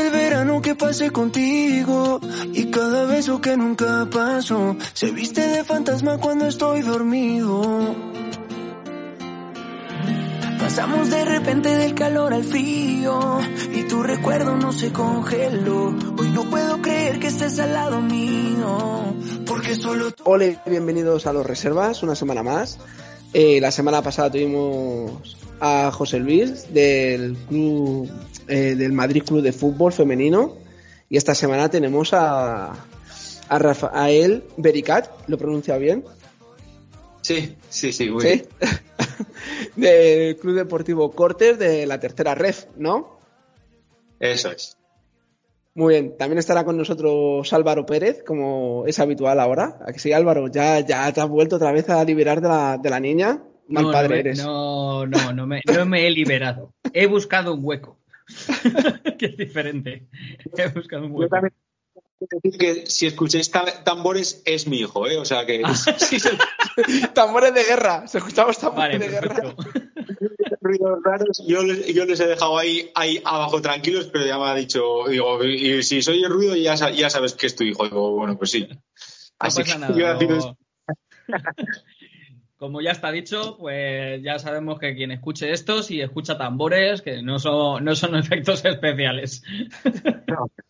aquel verano que pasé contigo y cada beso que nunca pasó se viste de fantasma cuando estoy dormido. Pasamos de repente del calor al frío y tu recuerdo no se congeló. Hoy no puedo creer que estés al lado mío, porque solo. Ole, bienvenidos a los Reservas, una semana más. Eh, la semana pasada tuvimos a José Luis del club eh, del Madrid Club de Fútbol Femenino y esta semana tenemos a, a Rafael Bericat, ¿lo pronuncia bien? Sí, sí, sí, muy ¿Sí? bien. del Club Deportivo Cortes de la tercera ref, ¿no? Eso es. Muy bien, también estará con nosotros Álvaro Pérez, como es habitual ahora. ¿A que sí, Álvaro? ¿Ya, ya te has vuelto otra vez a liberar de la, de la niña? Mal no, padre no, me- eres. No, no, no me, no me he liberado. He buscado un hueco. que es diferente. He buscado un Yo hueco. también tengo que decir que si escucháis ta- tambores es mi hijo, ¿eh? O sea que Ah. Sí, se- tambores de guerra. Se escuchaba tambores Vale, de guerra. perfecto. ruidos raros, yo les, yo les he dejado ahí, ahí abajo tranquilos, pero ya me ha dicho, digo, y si soy el ruido ya, ya sabes que es tu hijo. Digo, bueno, pues sí. No Así que nada. yo no-. Como ya está dicho, pues ya sabemos que quien escuche esto, si escucha tambores, que no son, no son efectos especiales.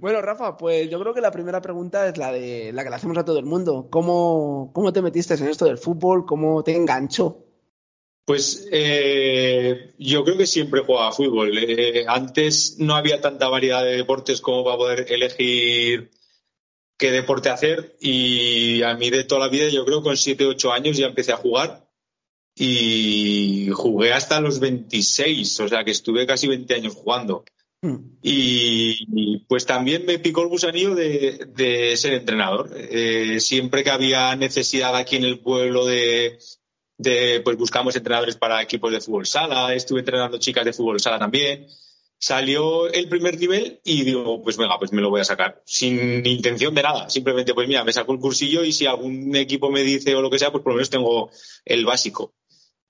Bueno, Rafa, pues yo creo que la primera pregunta es la de la que le hacemos a todo el mundo. ¿Cómo, cómo te metiste en esto del fútbol? ¿Cómo te enganchó? Pues eh, yo creo que siempre jugaba fútbol. Eh, antes no había tanta variedad de deportes como para poder elegir qué deporte hacer y a mí de toda la vida yo creo que con 7, 8 años ya empecé a jugar y jugué hasta los 26, o sea que estuve casi 20 años jugando. Hmm. Y, y, pues también me picó el gusanillo de, de ser entrenador. Eh, siempre que había necesidad aquí en el pueblo de, de, pues buscamos entrenadores para equipos de fútbol sala, estuve entrenando chicas de fútbol sala también. Salió el primer nivel y digo, pues venga, pues me lo voy a sacar. Sin intención de nada. Simplemente, pues mira, me saco el cursillo y si algún equipo me dice o lo que sea, pues por lo menos tengo el básico.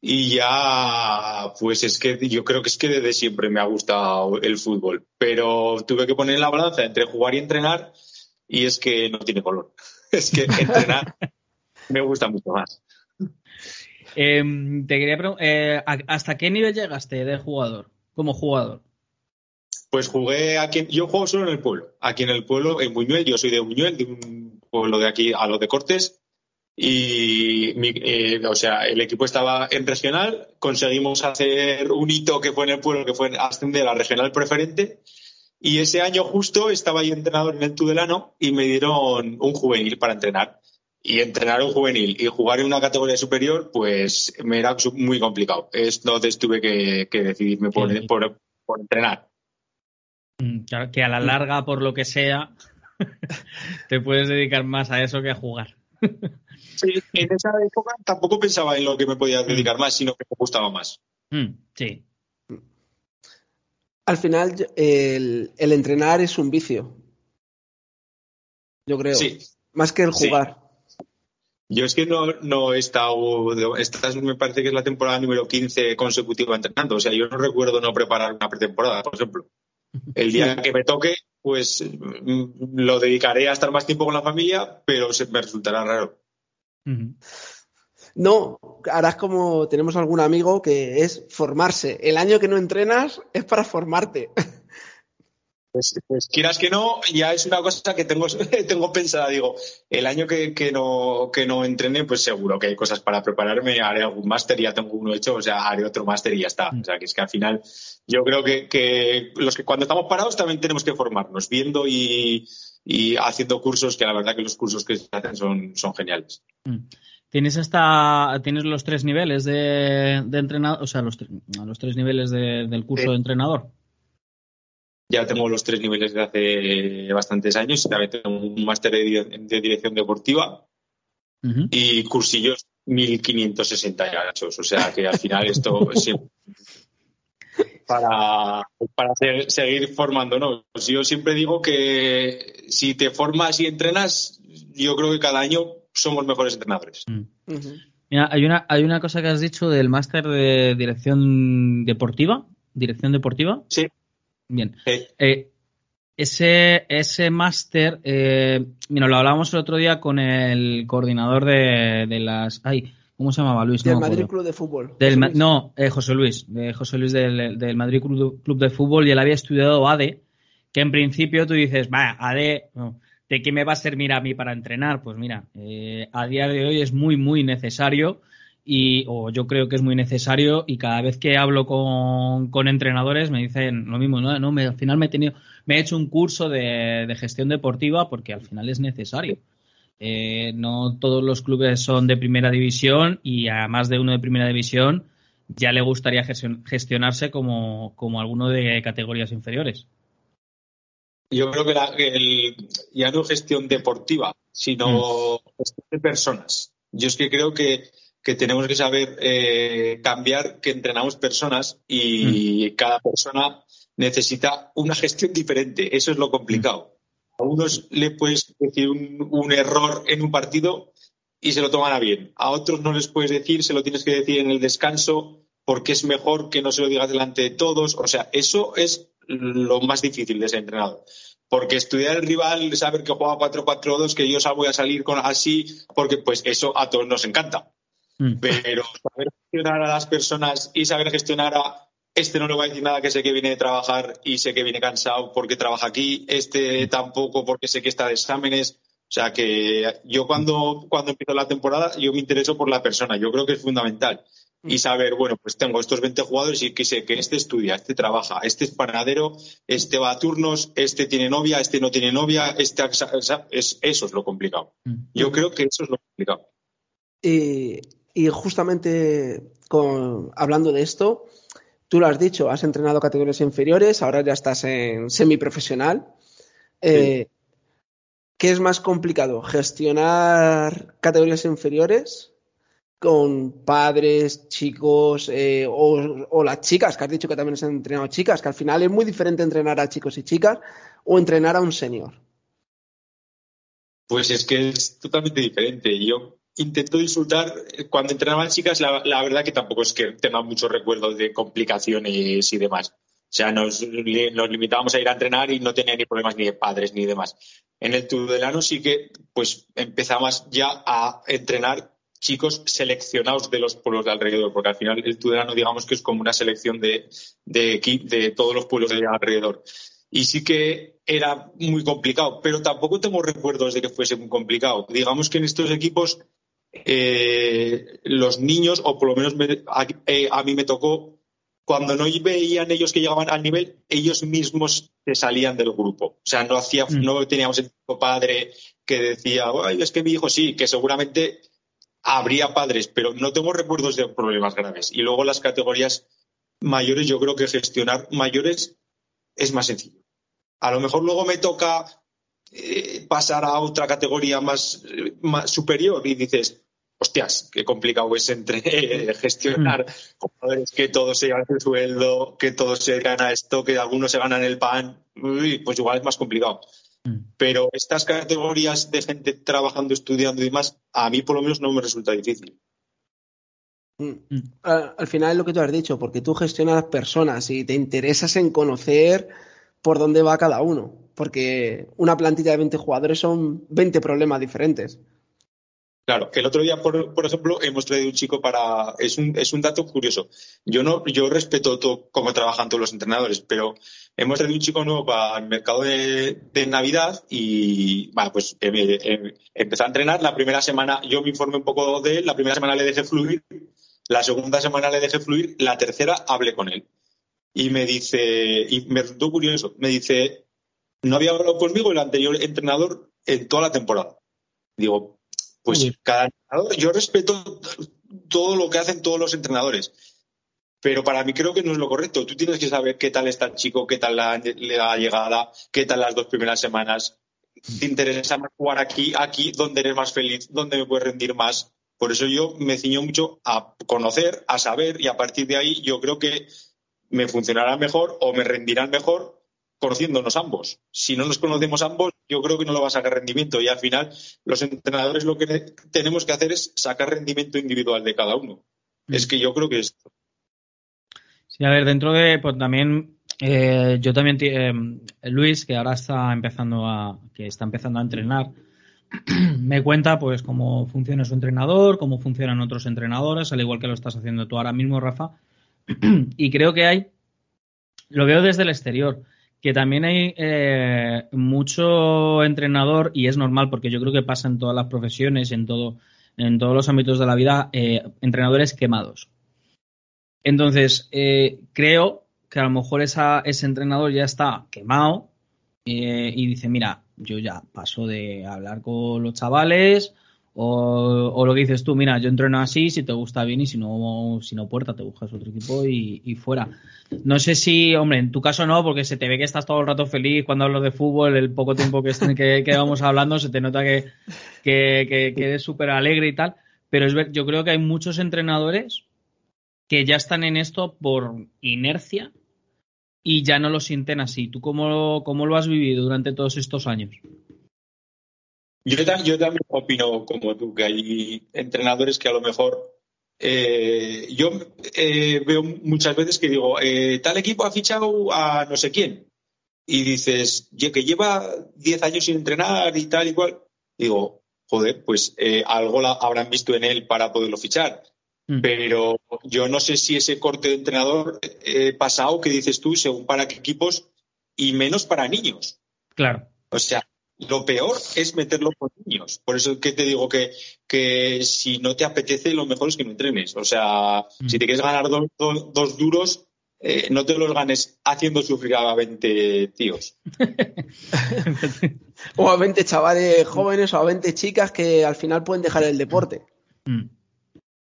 Y ya, pues es que yo creo que es que desde siempre me ha gustado el fútbol. Pero tuve que poner en la balanza entre jugar y entrenar y es que no tiene color. Es que entrenar me gusta mucho más. Eh, te quería preguntar, ¿hasta qué nivel llegaste de jugador? Como jugador. Pues jugué aquí, yo juego solo en el pueblo. Aquí en el pueblo, en Buñuel, yo soy de Buñuel, de un pueblo de aquí a los de Cortes. Y, mi- eh, o sea, el equipo estaba en regional, conseguimos hacer un hito que fue en el pueblo, que fue ascender a regional preferente. Y ese año justo estaba yo entrenador en el Tudelano y me dieron un juvenil para entrenar. Y entrenar un juvenil y jugar en una categoría superior, pues me era muy complicado. Entonces tuve que, que decidirme por, Sí. por- por entrenar. Mm, claro, que a la larga, por lo que sea, te puedes dedicar más a eso que a jugar. Sí, en esa época tampoco pensaba en lo que me podía dedicar más, sino que me gustaba más. Mm, sí. Al final, yo- el, el entrenar es un vicio. Yo creo. Sí, Más que el Sí. jugar. yo es que no, no he estado, esta es- me parece que es la temporada número 15 consecutiva entrenando, o sea, yo no recuerdo no preparar una pretemporada, por ejemplo. El día que me toque, pues mm, lo dedicaré a estar más tiempo con la familia, pero se me resultará raro. No, harás como tenemos algún amigo que es formarse. El año que no entrenas es para formarte. Pues, pues quieras que no, ya es una cosa que tengo, tengo pensada. Digo, el año que, que no, que no entrene, pues seguro que hay cosas para prepararme. Haré algún máster, ya tengo uno hecho, o sea, haré otro máster y ya está. O sea, que es que al final yo creo que, que los que cuando estamos parados también tenemos que formarnos, viendo y, y haciendo cursos, que la verdad que los cursos que se hacen son, son geniales. Mm. Tienes hasta tienes los tres niveles de, de entrenador, o sea, los, los tres niveles de- del curso Sí. de entrenador. Ya tengo los tres niveles de hace bastantes años y también tengo un máster de, di- de dirección deportiva Ujú. y cursillos 1568. O sea que al final esto siempre para, para se- seguir formándonos. Yo siempre digo que si te formas y entrenas, yo creo que cada año somos mejores entrenadores. Mm. Mira, hay una, hay una cosa que has dicho del máster de dirección deportiva. ¿Dirección deportiva? Sí. Bien. Eh, ese, ese máster, eh, mira, lo hablábamos el otro día con el coordinador de, de las. Ay, ¿cómo se llamaba Luis? Del Madrid Club de Fútbol. No, eh, José Luis, de José Luis del, del Madrid Club, de Fútbol y él había estudiado ADE, que en principio tú dices, va, ADE, ¿de qué me va a servir a mí para entrenar? Pues mira, eh, a día de hoy es muy, muy necesario y o yo creo que es muy necesario y cada vez que hablo con, con entrenadores me dicen lo mismo, no, no me, al final me he tenido, me he hecho un curso de, gestión deportiva porque al final es necesario. Eh, no todos los clubes son de primera división y a más de uno de primera división ya le gustaría gestionarse como, como alguno de categorías inferiores. Yo creo que, la, el, ya no gestión deportiva, sino mm. gestión de personas. Yo es que creo que que tenemos que saber eh, cambiar, que entrenamos personas y mm. cada persona necesita una gestión diferente. Eso es lo complicado. A unos le puedes decir un, error en un partido y se lo toman a bien. A otros no les puedes decir, se lo tienes que decir en el descanso porque es mejor que no se lo digas delante de todos. O sea, eso es lo más difícil de ser entrenador. Porque estudiar el rival, saber que juega 4-4-2, que yo voy a salir con así, porque pues eso a todos nos encanta. Mm. Pero saber gestionar a las personas y saber gestionar a este no le voy a decir nada que sé que viene de trabajar y sé que viene cansado porque trabaja aquí, este tampoco porque sé que está de exámenes. O sea que yo cuando, cuando empiezo la temporada, yo me intereso por la persona, yo creo que es fundamental. Mm. Y saber, bueno, pues tengo estos 20 jugadores y que sé que este estudia, este trabaja, este es panadero, este va a turnos, este tiene novia, este no tiene novia, este es, eso es lo complicado. Mm. Yo creo que eso es lo complicado. Eh, y justamente hablando de esto, tú lo has dicho, has entrenado categorías inferiores, ahora ya estás en semiprofesional. Eh, ¿Qué es más complicado? ¿Gestionar categorías inferiores con padres, chicos eh, o, las chicas, que has dicho que también has entrenado chicas, que al final es muy diferente entrenar a chicos y chicas o entrenar a un senior? Pues es que es totalmente diferente. Yo intento disfrutar. Eh, cuando entrenaban chicas, la, verdad que tampoco es que tenga muchos recuerdos de complicaciones y demás. O sea, nos, limitábamos a ir a entrenar y no tenía ni problemas ni de padres ni demás. En el Tudelano sí que pues empezamos ya a entrenar chicos seleccionados de los pueblos de alrededor, porque al final el Tudelano digamos que es como una selección de, de, de todos los pueblos de alrededor. Y sí que era muy complicado, pero tampoco tengo recuerdos de que fuese muy complicado. Digamos que en estos equipos eh, los niños, o por lo menos eh, a, mí me tocó, cuando no veían ellos que llegaban al nivel, ellos mismos se salían del grupo. O sea, no, hacía, mm. no teníamos el padre que decía, Ay, es que mi hijo sí, que seguramente habría padres, pero no tengo recuerdos de problemas graves. Y luego las categorías mayores, yo creo que gestionar mayores es más sencillo. A lo mejor luego me toca eh, pasar a otra categoría más, más superior y dices, hostias, qué complicado es entre gestionar mm. que todos se ganan el sueldo, que todos se gana esto, que algunos se ganan el pan, pues igual es más complicado. Mm. Pero estas categorías de gente trabajando, estudiando y demás, a mí por lo menos no me resulta difícil. Mm. Al final es lo que tú has dicho, porque tú gestionas personas y te interesas en conocer por dónde va cada uno, porque una plantilla de 20 jugadores son 20 problemas diferentes. Claro, el otro día, por, ejemplo, hemos traído un chico para. Es un, es un dato curioso. Yo no, yo respeto todo cómo trabajan todos los entrenadores, pero hemos traído un chico nuevo para el mercado de, Navidad y bueno, pues eh, eh, empezó a entrenar. La primera semana yo me informé un poco de él, la primera semana le dejé fluir, la segunda semana le dejé fluir, la tercera hablé con él. Y me dice, y me resultó curioso, me dice, no había hablado conmigo el anterior entrenador en toda la temporada. Digo, pues cada entrenador, yo respeto todo lo que hacen todos los entrenadores, pero para mí creo que no es lo correcto. Tú tienes que saber qué tal está el chico, qué tal la, la llegada, qué tal las dos primeras semanas. ¿Te interesa más jugar aquí, aquí, donde eres más feliz, donde me puedes rendir más? Por eso yo me ciño mucho a conocer, a saber, y a partir de ahí yo creo que me funcionará mejor o me rendirán mejor conociéndonos ambos. Si no nos conocemos ambos, yo creo que no lo va a sacar rendimiento y al final los entrenadores lo que tenemos que hacer es sacar rendimiento individual de cada uno. Es mm. que yo creo que es. Sí, a ver, dentro de, pues también Eh, yo también, eh, Luis, que ahora está empezando a, que está empezando a entrenar, me cuenta pues cómo funciona su entrenador, cómo funcionan otros entrenadores, al igual que lo estás haciendo tú ahora mismo, Rafa. y creo que hay, lo veo desde el exterior, que también hay eh, mucho entrenador, y es normal porque yo creo que pasa en todas las profesiones, en, todo, en todos los ámbitos de la vida, entrenadores quemados. Entonces, creo que a lo mejor ese entrenador ya está quemado eh, y dice, mira, yo ya paso de hablar con los chavales o, lo que dices tú, mira, yo entreno así, si te gusta bien y si no, si no puerta, te buscas otro equipo y, fuera. No sé si, hombre, en tu caso no, porque se te ve que estás todo el rato feliz cuando hablas de fútbol, el poco tiempo que, que, vamos hablando, se te nota que, que, que eres súper alegre y tal, pero es ver, yo creo que hay muchos entrenadores que ya están en esto por inercia y ya no lo sienten así. ¿Tú cómo, cómo lo has vivido durante todos estos años? Yo, yo también opino como tú, que hay entrenadores que a lo mejor eh, yo eh, veo muchas veces que digo, eh, tal equipo ha fichado a no sé quién. Y dices, que lleva 10 años sin entrenar y tal y cual. Digo, joder, pues algo habrán visto en él para poderlo fichar. Mm. Pero yo no sé si ese corte de entrenador eh, pasado que dices tú, según para qué equipos y menos para niños. Claro. O sea, lo peor es meterlo con niños. Por eso que te digo que, que si no te apetece, lo mejor es que no entrenes. O sea, mm. si te quieres ganar dos duros, eh, no te los ganes haciendo sufrir a 20 tíos. o a 20 chavales jóvenes o a 20 chicas que al final pueden dejar el deporte. Mm.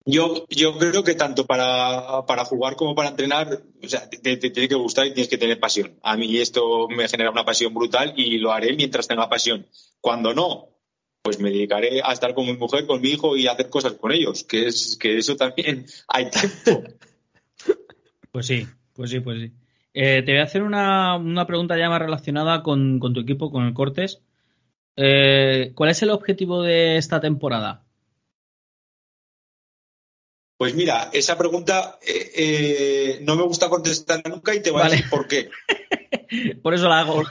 Yo, yo creo que tanto para, jugar como para entrenar, o sea, te, tiene que gustar y tienes que tener pasión. A mí esto me genera una pasión brutal y lo haré mientras tenga pasión. Cuando no, pues me dedicaré a estar con mi mujer, con mi hijo y a hacer cosas con ellos, que es que eso también hay tiempo. Pues sí, pues sí, pues sí. Eh, te voy a hacer una, pregunta ya más relacionada con, con tu equipo, con el Cortes. Eh, ¿Cuál es el objetivo de esta temporada? Pues mira, esa pregunta eh, eh, no me gusta contestar nunca y te voy a decir por qué. por eso la hago.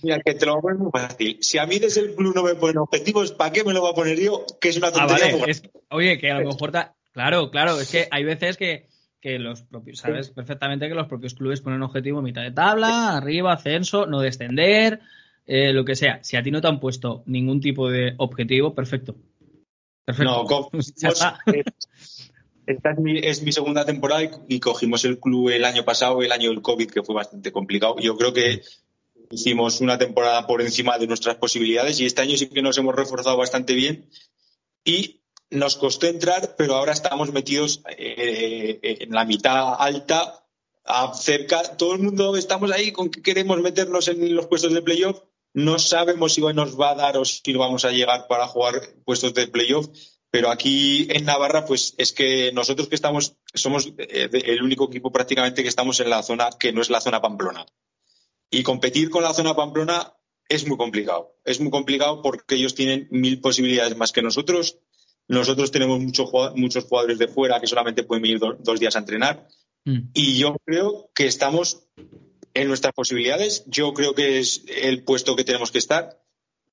mira, que te lo voy a poner muy fácil. Si a mí desde el club no me ponen objetivos, ¿para qué me lo voy a poner yo? Que es una ah, tontería. oye, que a lo mejor. Claro, claro, es que hay veces que, los propios, sabes perfectamente que los propios clubes ponen objetivo mitad de tabla, arriba, ascenso, no descender, eh, lo que sea. Si a ti no te han puesto ningún tipo de objetivo, perfecto. No, esta es mi, es mi, segunda temporada y, cogimos el club el año pasado, el año del COVID, que fue bastante complicado. Yo creo que hicimos una temporada por encima de nuestras posibilidades y este año sí que nos hemos reforzado bastante bien y nos costó entrar, pero ahora estamos metidos eh, en la mitad alta, cerca. Todo el mundo estamos ahí con que queremos meternos en los puestos de playoff no sabemos si nos va a dar o si vamos a llegar para jugar puestos de playoff, pero aquí en Navarra, pues es que nosotros que estamos, somos eh, el único equipo prácticamente que estamos en la zona que no es la zona Pamplona. Y competir con la zona Pamplona es muy complicado. Es muy complicado porque ellos tienen mil posibilidades más que nosotros. Nosotros tenemos muchos jugadores de fuera que solamente pueden venir dos días a entrenar. Mm. Y yo creo que estamos en nuestras posibilidades. Yo creo que es el puesto que tenemos que estar.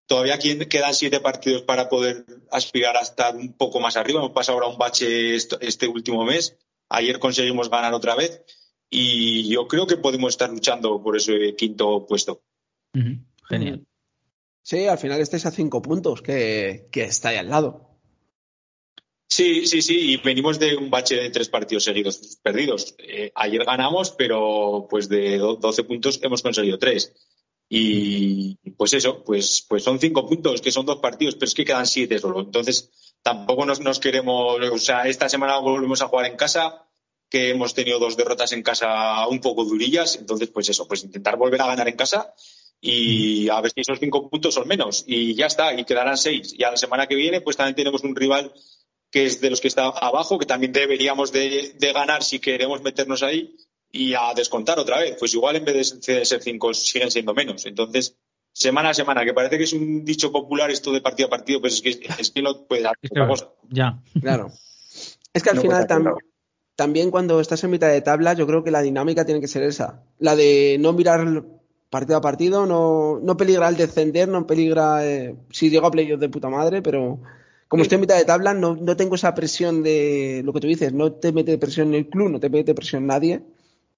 Todavía quedan siete partidos para poder aspirar a estar un poco más arriba. Hemos pasado ahora un bache este último mes. Ayer conseguimos ganar otra vez y yo creo que podemos estar luchando por ese quinto puesto. Genial. Sí, al final estáis a cinco puntos, que, que está ahí al lado. Sí, sí, sí, y venimos de un bache de tres partidos seguidos perdidos. Eh, ayer ganamos, pero pues de 12 puntos hemos conseguido tres. Y pues eso, pues, pues son cinco puntos, que son dos partidos, pero es que quedan siete solo. Entonces, tampoco nos, nos queremos, o sea, esta semana volvemos a jugar en casa, que hemos tenido dos derrotas en casa un poco durillas. Entonces, pues eso, pues intentar volver a ganar en casa y a ver si esos cinco puntos son menos. Y ya está, y quedarán seis. Y a la semana que viene, pues también tenemos un rival que es de los que está abajo, que también deberíamos de, ganar si queremos meternos ahí y a descontar otra vez. Pues igual en vez de ser cinco siguen siendo menos. Entonces, semana a semana, que parece que es un dicho popular esto de partido a partido, pues es que, es que no puede dar otra cosa. Ya. Claro. Es que al final también también cuando estás en mitad de tabla, yo creo que la dinámica tiene que ser esa. La de no mirar partido a partido, no, no peligra el descender, no peligra eh, si llego a playoff de puta madre, pero como estoy en mitad de tabla, no, no tengo esa presión de lo que tú dices, no te mete presión en el club, no te mete presión nadie.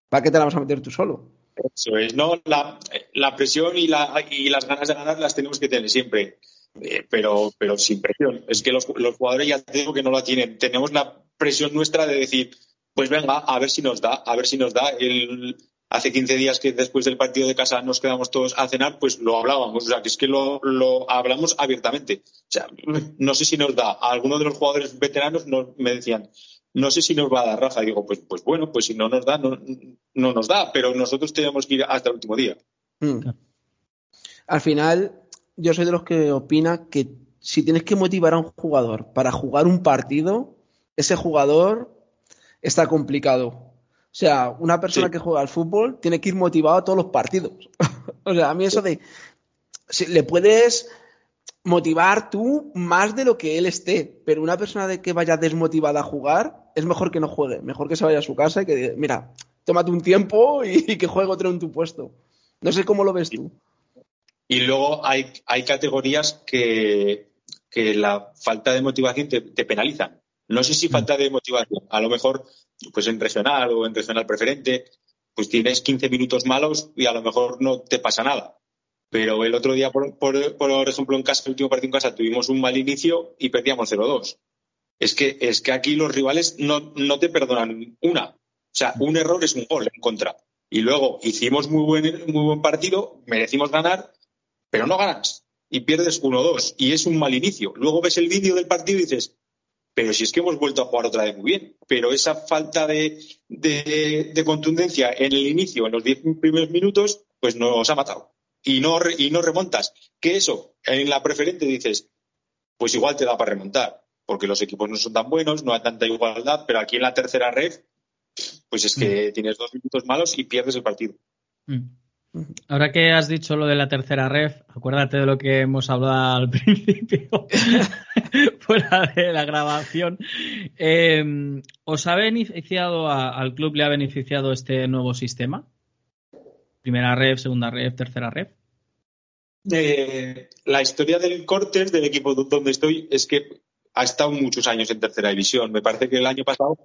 ¿Para qué te la vas a meter tú solo? Eso es, no, la, la presión y, la, y las ganas de ganar las tenemos que tener siempre. Eh, pero, pero sin presión. Es que los, los jugadores ya tengo que no la tienen. Tenemos la presión nuestra de decir, pues venga, a ver si nos da, a ver si nos da. El, hace 15 días que después del partido de casa nos quedamos todos a cenar, pues lo hablábamos. O sea, que es que lo, lo hablamos abiertamente. O sea, no sé si nos da. Algunos de los jugadores veteranos nos, me decían, no sé si nos va a dar raja. digo, pues, pues bueno, pues si no nos da, no, no nos da, pero nosotros tenemos que ir hasta el último día. Mm. Al final, yo soy de los que opina que si tienes que motivar a un jugador para jugar un partido, ese jugador está complicado. O sea, una persona que juega al fútbol tiene que ir motivado a todos los partidos. o sea, a mí eso de si le puedes motivar tú más de lo que él esté, pero una persona de que vaya desmotivada a jugar es mejor que no juegue, mejor que se vaya a su casa y que diga, mira, tómate un tiempo y, y que juegue otro en tu puesto. No sé cómo lo ves tú. Y luego hay, hay categorías que, que la falta de motivación te, te penalizan. No sé si falta de motivación. A lo mejor, pues en regional o en regional preferente, pues tienes 15 minutos malos y a lo mejor no te pasa nada. Pero el otro día, por, ejemplo, en casa, el último partido en casa, tuvimos un mal inicio y perdíamos 0-2. Es que, es que aquí los rivales no, no te perdonan una. O sea, un error es un gol en contra. Y luego hicimos muy buen, muy buen partido, merecimos ganar, pero no ganas y pierdes 1-2 y es un mal inicio. Luego ves el vídeo del partido y dices, pero si es que hemos vuelto a jugar otra vez muy bien, pero esa falta de, de, de contundencia en el inicio, en los 10 primeros minutos, pues nos ha matado. Y no, y no remontas. Que eso, en la preferente dices, pues igual te da para remontar, porque los equipos no son tan buenos, no hay tanta igualdad, pero aquí en la tercera red, pues es que mm. tienes dos minutos malos y pierdes el partido. Mm. Ahora que has dicho lo de la tercera ref, acuérdate de lo que hemos hablado al principio, fuera de la grabación. Eh, ¿Os ha beneficiado, al club le ha beneficiado este nuevo sistema? Primera ref, segunda ref, tercera ref. Eh, la historia del Cortes, del equipo donde estoy, es que ha estado muchos años en tercera división. Me parece que el año pasado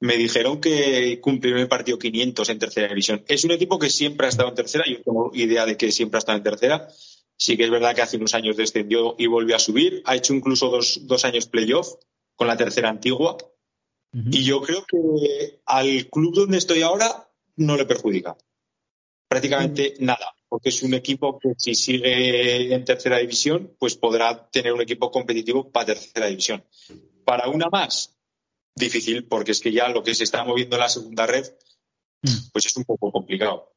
me dijeron que cumplió el partido 500 en tercera división. Es un equipo que siempre ha estado en tercera, yo tengo idea de que siempre ha estado en tercera. Sí que es verdad que hace unos años descendió y volvió a subir. Ha hecho incluso dos, dos años playoff con la tercera antigua. Uh -huh. Y yo creo que al club donde estoy ahora no le perjudica. Prácticamente uh -huh. nada, porque es un equipo que si sigue en tercera división, pues podrá tener un equipo competitivo para tercera división. Para una más, difícil porque es que ya lo que se está moviendo en la segunda red, pues es un poco complicado.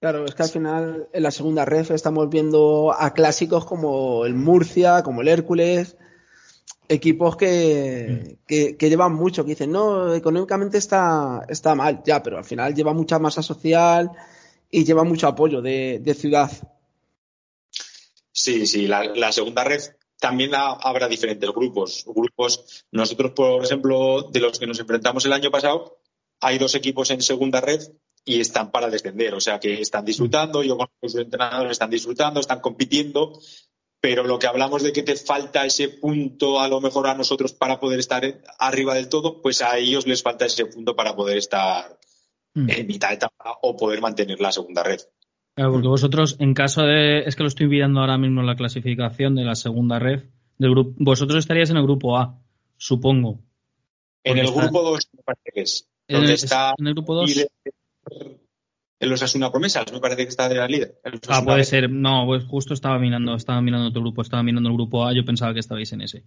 Claro, es que al final en la segunda red estamos viendo a clásicos como el Murcia, como el Hércules, equipos que, que, que llevan mucho, que dicen, no, económicamente está, está mal, ya, pero al final lleva mucha masa social y lleva mucho apoyo de, de ciudad. Sí, sí, la, la segunda red también habrá diferentes grupos. Grupos, nosotros, por ejemplo, de los que nos enfrentamos el año pasado, hay dos equipos en segunda red y están para descender, o sea que están disfrutando, yo con sus entrenadores están disfrutando, están compitiendo, pero lo que hablamos de que te falta ese punto a lo mejor a nosotros para poder estar arriba del todo, pues a ellos les falta ese punto para poder estar mm. en mitad de etapa o poder mantener la segunda red. Claro, porque vosotros, en caso de. Es que lo estoy viendo ahora mismo en la clasificación de la segunda red. Del grupo, vosotros estaríais en el grupo A, supongo. En el está... grupo 2, me parece que es. ¿En el, está en el grupo 2? En los Asuna Promesas, me parece que está de la líder. Ah, puede ser. No, pues justo estaba mirando, estaba mirando otro grupo, estaba mirando el grupo A, yo pensaba que estabais en ese.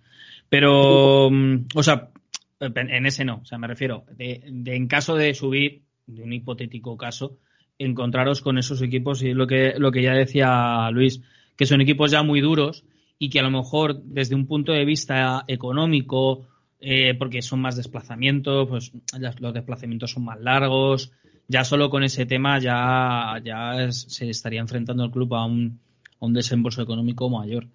Pero, mm, o sea, en ese no, o sea, me refiero, de, de en caso de subir, de un hipotético caso, encontraros con esos equipos y lo que, lo que ya decía Luis, que son equipos ya muy duros y que a lo mejor desde un punto de vista económico, eh, porque son más desplazamientos, pues los desplazamientos son más largos, ya solo con ese tema ya, ya se estaría enfrentando el club a un, a un desembolso económico mayor.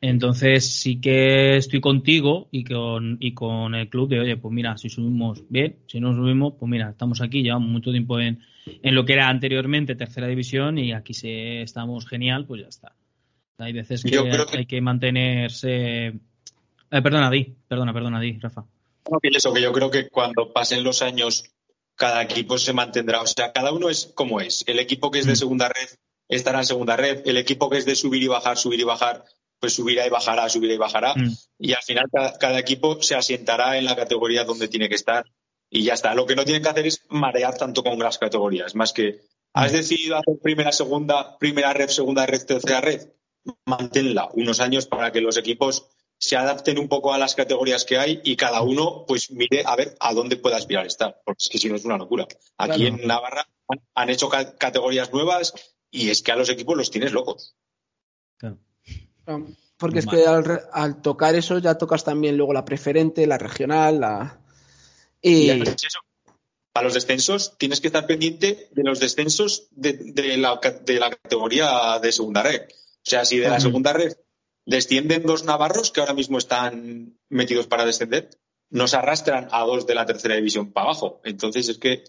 Entonces sí que estoy contigo y con, y con el club de, oye, pues mira, si subimos bien, si no subimos, pues mira, estamos aquí, llevamos mucho tiempo en, en lo que era anteriormente tercera división y aquí si estamos genial, pues ya está. Hay veces que, hay que mantenerse... Eh, perdona, Di, perdona, perdona, Di, Rafa. No, eso, que yo creo que cuando pasen los años cada equipo se mantendrá. O sea, cada uno es como es. El equipo que es de mm. segunda red estará en segunda red. El equipo que es de subir y bajar, subir y bajar, pues subirá y bajará, subirá y bajará. Mm. Y al final cada, equipo se asientará en la categoría donde tiene que estar. Y ya está. Lo que no tienen que hacer es marear tanto con las categorías. Más que has mm. decidido hacer primera, segunda, primera red, segunda red, tercera red. Manténla unos años para que los equipos se adapten un poco a las categorías que hay y cada uno pues mire a ver a dónde pueda aspirar estar, porque es que si no es una locura. Aquí en Navarra han, hecho categorías nuevas y es que a los equipos los tienes locos. Porque es que al, tocar eso ya tocas también luego la preferente, la regional, la... Y... A los descensos tienes que estar pendiente de los descensos de, la, de la, categoría de segunda red. O sea, si de la segunda red descienden dos navarros que ahora mismo están metidos para descender, nos arrastran a dos de la tercera división para abajo. Entonces es que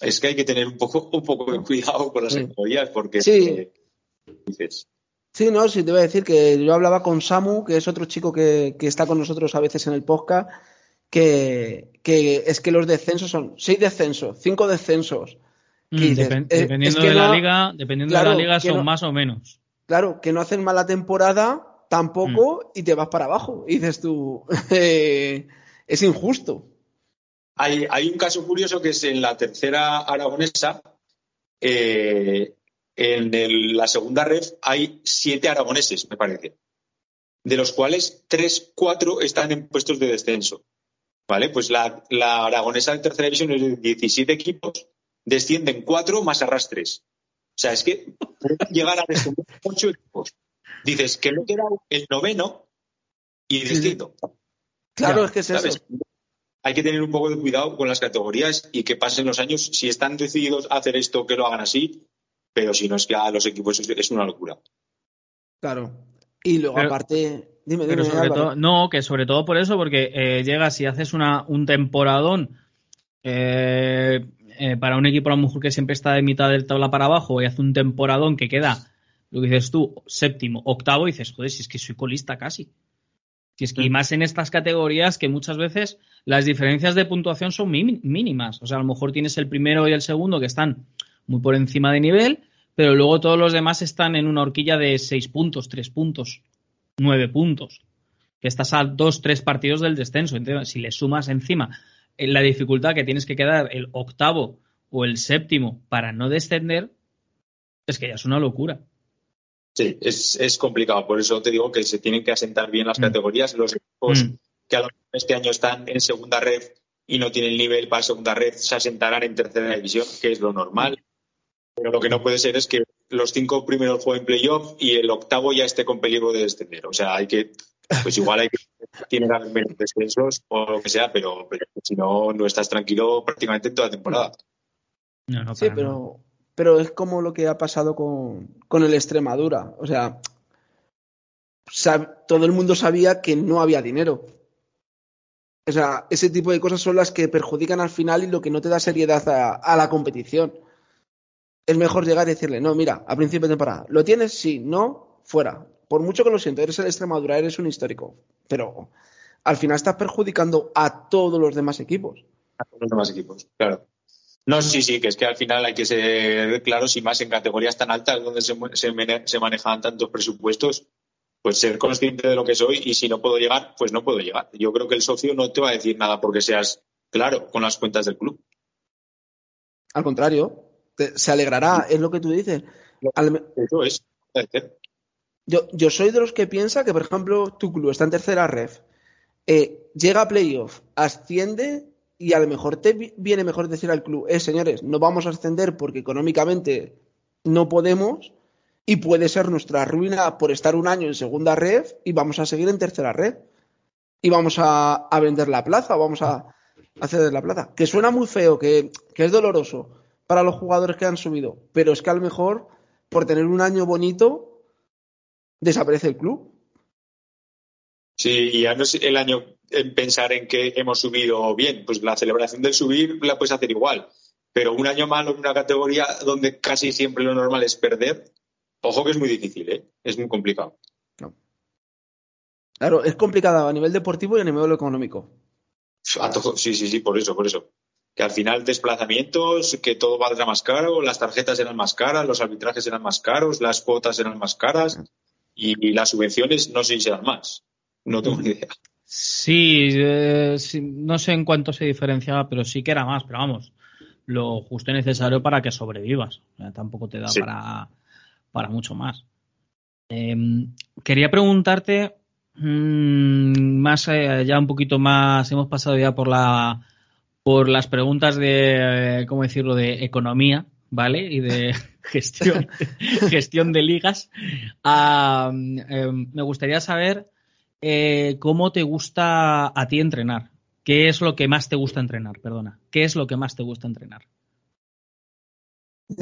es que hay que tener un poco un poco de cuidado con las categorías porque sí. Sí, no, sí te voy a decir que yo hablaba con Samu, que es otro chico que, está con nosotros a veces en el podcast, que, es que los descensos son seis descensos, cinco descensos. Mm, dependiendo de la liga, dependiendo de la liga son más o menos. Claro, que no hacen mala temporada, tampoco mm. y te vas para abajo. Y dices tú, eh, es injusto. Hay, hay, un caso curioso que es en la tercera aragonesa, eh, en la segunda red hay siete aragoneses, me parece, de los cuales tres, cuatro están en puestos de descenso. ¿Vale? Pues la, la aragonesa de tercera división es de 17 equipos, descienden cuatro más arrastres. O sea, es que pueden llegar a descender ocho equipos dices que no queda el noveno y distinto. Claro, es que es eso. Hay que tener un poco de cuidado con las categorías y que pasen los años. Si están decididos a hacer esto, que lo hagan así, pero si no es que a los equipos es una locura. Claro. Y luego, aparte. Dime, dime, no, que sobre todo por eso, porque eh, llegas y haces una, un temporadón eh, eh, para un equipo a lo mejor que siempre está de mitad del tabla para abajo y hace un temporadón que queda lo que dices tú, séptimo, octavo, y dices, joder, si es que soy colista casi. Si es que, y más en estas categorías que muchas veces las diferencias de puntuación son mínimas. O sea, a lo mejor tienes el primero y el segundo que están muy por encima de nivel, pero luego todos los demás están en una horquilla de seis puntos, tres puntos, nueve puntos. Que estás a dos, tres partidos del descenso. Entonces, si le sumas encima eh, la dificultad que tienes que quedar el octavo o el séptimo para no descender, es que ya es una locura. Sí, es, es, complicado. Por eso te digo que se tienen que asentar bien las mm. categorías. Los equipos mm. que a lo mejor este año están en segunda red y no tienen nivel para segunda red se asentarán en tercera división, que es lo normal. Pero lo que no puede ser es que los cinco primeros jueguen playoff y el octavo ya esté con peligro de descender. O sea, hay que, pues igual hay que, tiene que haber menos descensos o lo que sea, pero, si no, no estás tranquilo prácticamente en toda la temporada. No, no, sí, pero pero es como lo que ha pasado con, con el Extremadura. O sea, todo el mundo sabía que no había dinero. O sea, ese tipo de cosas son las que perjudican al final y lo que no te da seriedad a, la competición. Es mejor llegar y decirle, no, mira, a principio de temporada, ¿lo tienes? Sí, no, fuera. Por mucho que lo siento, eres el Extremadura, eres un histórico. Pero al final estás perjudicando a todos los demás equipos. A todos los demás equipos, claro. No, sí, sí, que es que al final hay que ser claros y más en categorías tan altas donde se, se, manejan tantos presupuestos, pues ser consciente de lo que soy y si no puedo llegar, pues no puedo llegar. Yo creo que el socio no te va a decir nada porque seas claro con las cuentas del club. Al contrario, se alegrará, es lo que tú dices. Eso es. Yo, yo soy de los que piensa que, por ejemplo, tu club está en tercera ref, eh, llega a playoff, asciende y a lo mejor te viene mejor decir al club, eh, señores, no vamos a ascender porque económicamente no podemos y puede ser nuestra ruina por estar un año en segunda red y vamos a seguir en tercera red y vamos a, vender la plaza, vamos a, hacer la plaza. Que suena muy feo, que, que es doloroso para los jugadores que han subido, pero es que a lo mejor por tener un año bonito desaparece el club. Sí, y ya no es el año en pensar en que hemos subido bien, pues la celebración del subir la puedes hacer igual. Pero un año malo en una categoría donde casi siempre lo normal es perder, ojo que es muy difícil, ¿eh? es muy complicado. Claro, es complicado a nivel deportivo y a nivel económico. sí, sí, sí, por eso, por eso. Que al final desplazamientos, que todo valdrá más caro, las tarjetas eran más caras, los arbitrajes eran más caros, las cuotas eran más caras y, las subvenciones no sé si serán más. No tengo ni idea. Eh, sí, no sé en cuánto se diferenciaba, pero sí que era más, pero vamos, lo justo y necesario para que sobrevivas. tampoco te da para, para mucho más. Em, quería preguntarte Mm, más eh, ya un poquito más hemos pasado ya por la por las preguntas de eh, cómo decirlo de economía vale y de gestión gestión de ligas. Ah, em, me gustaría saber eh, cómo te gusta a ti entrenar qué es lo que más te gusta entrenar perdona qué es lo que más te gusta entrenar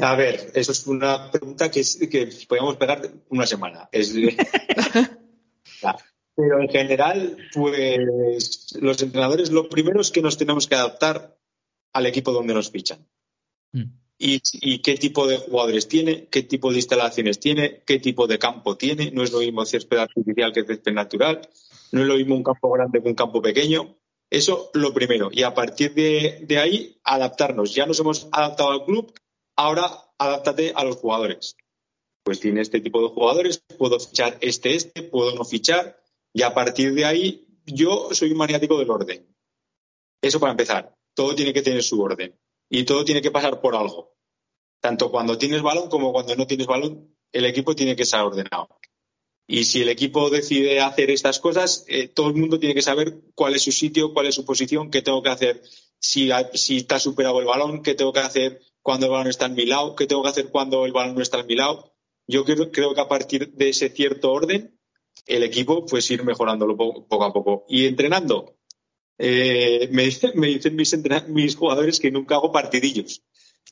a ver, eso es una pregunta que, que podríamos pegar una semana. Es, Pero en general, pues los entrenadores, lo primero es que nos tenemos que adaptar al equipo donde nos fichan. Mm. Y, qué tipo de jugadores tiene, qué tipo de instalaciones tiene, qué tipo de campo tiene. No es lo mismo césped artificial que césped natural. No es lo mismo un campo grande que un campo pequeño. Eso lo primero. Y a partir de, de ahí, adaptarnos. Ya nos hemos adaptado al club, ahora adáptate a los jugadores. Pues tiene este tipo de jugadores, puedo fichar este, este, puedo no fichar y a partir de ahí, yo soy un maniático del orden. Eso para empezar. Todo tiene que tener su orden. Y todo tiene que pasar por algo. Tanto cuando tienes balón como cuando no tienes balón, el equipo tiene que estar ordenado. Y si el equipo decide hacer estas cosas, eh, todo el mundo tiene que saber cuál es su sitio, cuál es su posición, qué tengo que hacer si, si está superado el balón, qué tengo que hacer cuando el balón está en mi lado, qué tengo que hacer cuando el balón no está en mi lado. Yo creo, creo que a partir de ese cierto orden el equipo pues ir mejorándolo poco, a poco. Y entrenando, eh, me, dicen, me dicen mis, mis jugadores que nunca hago partidillos.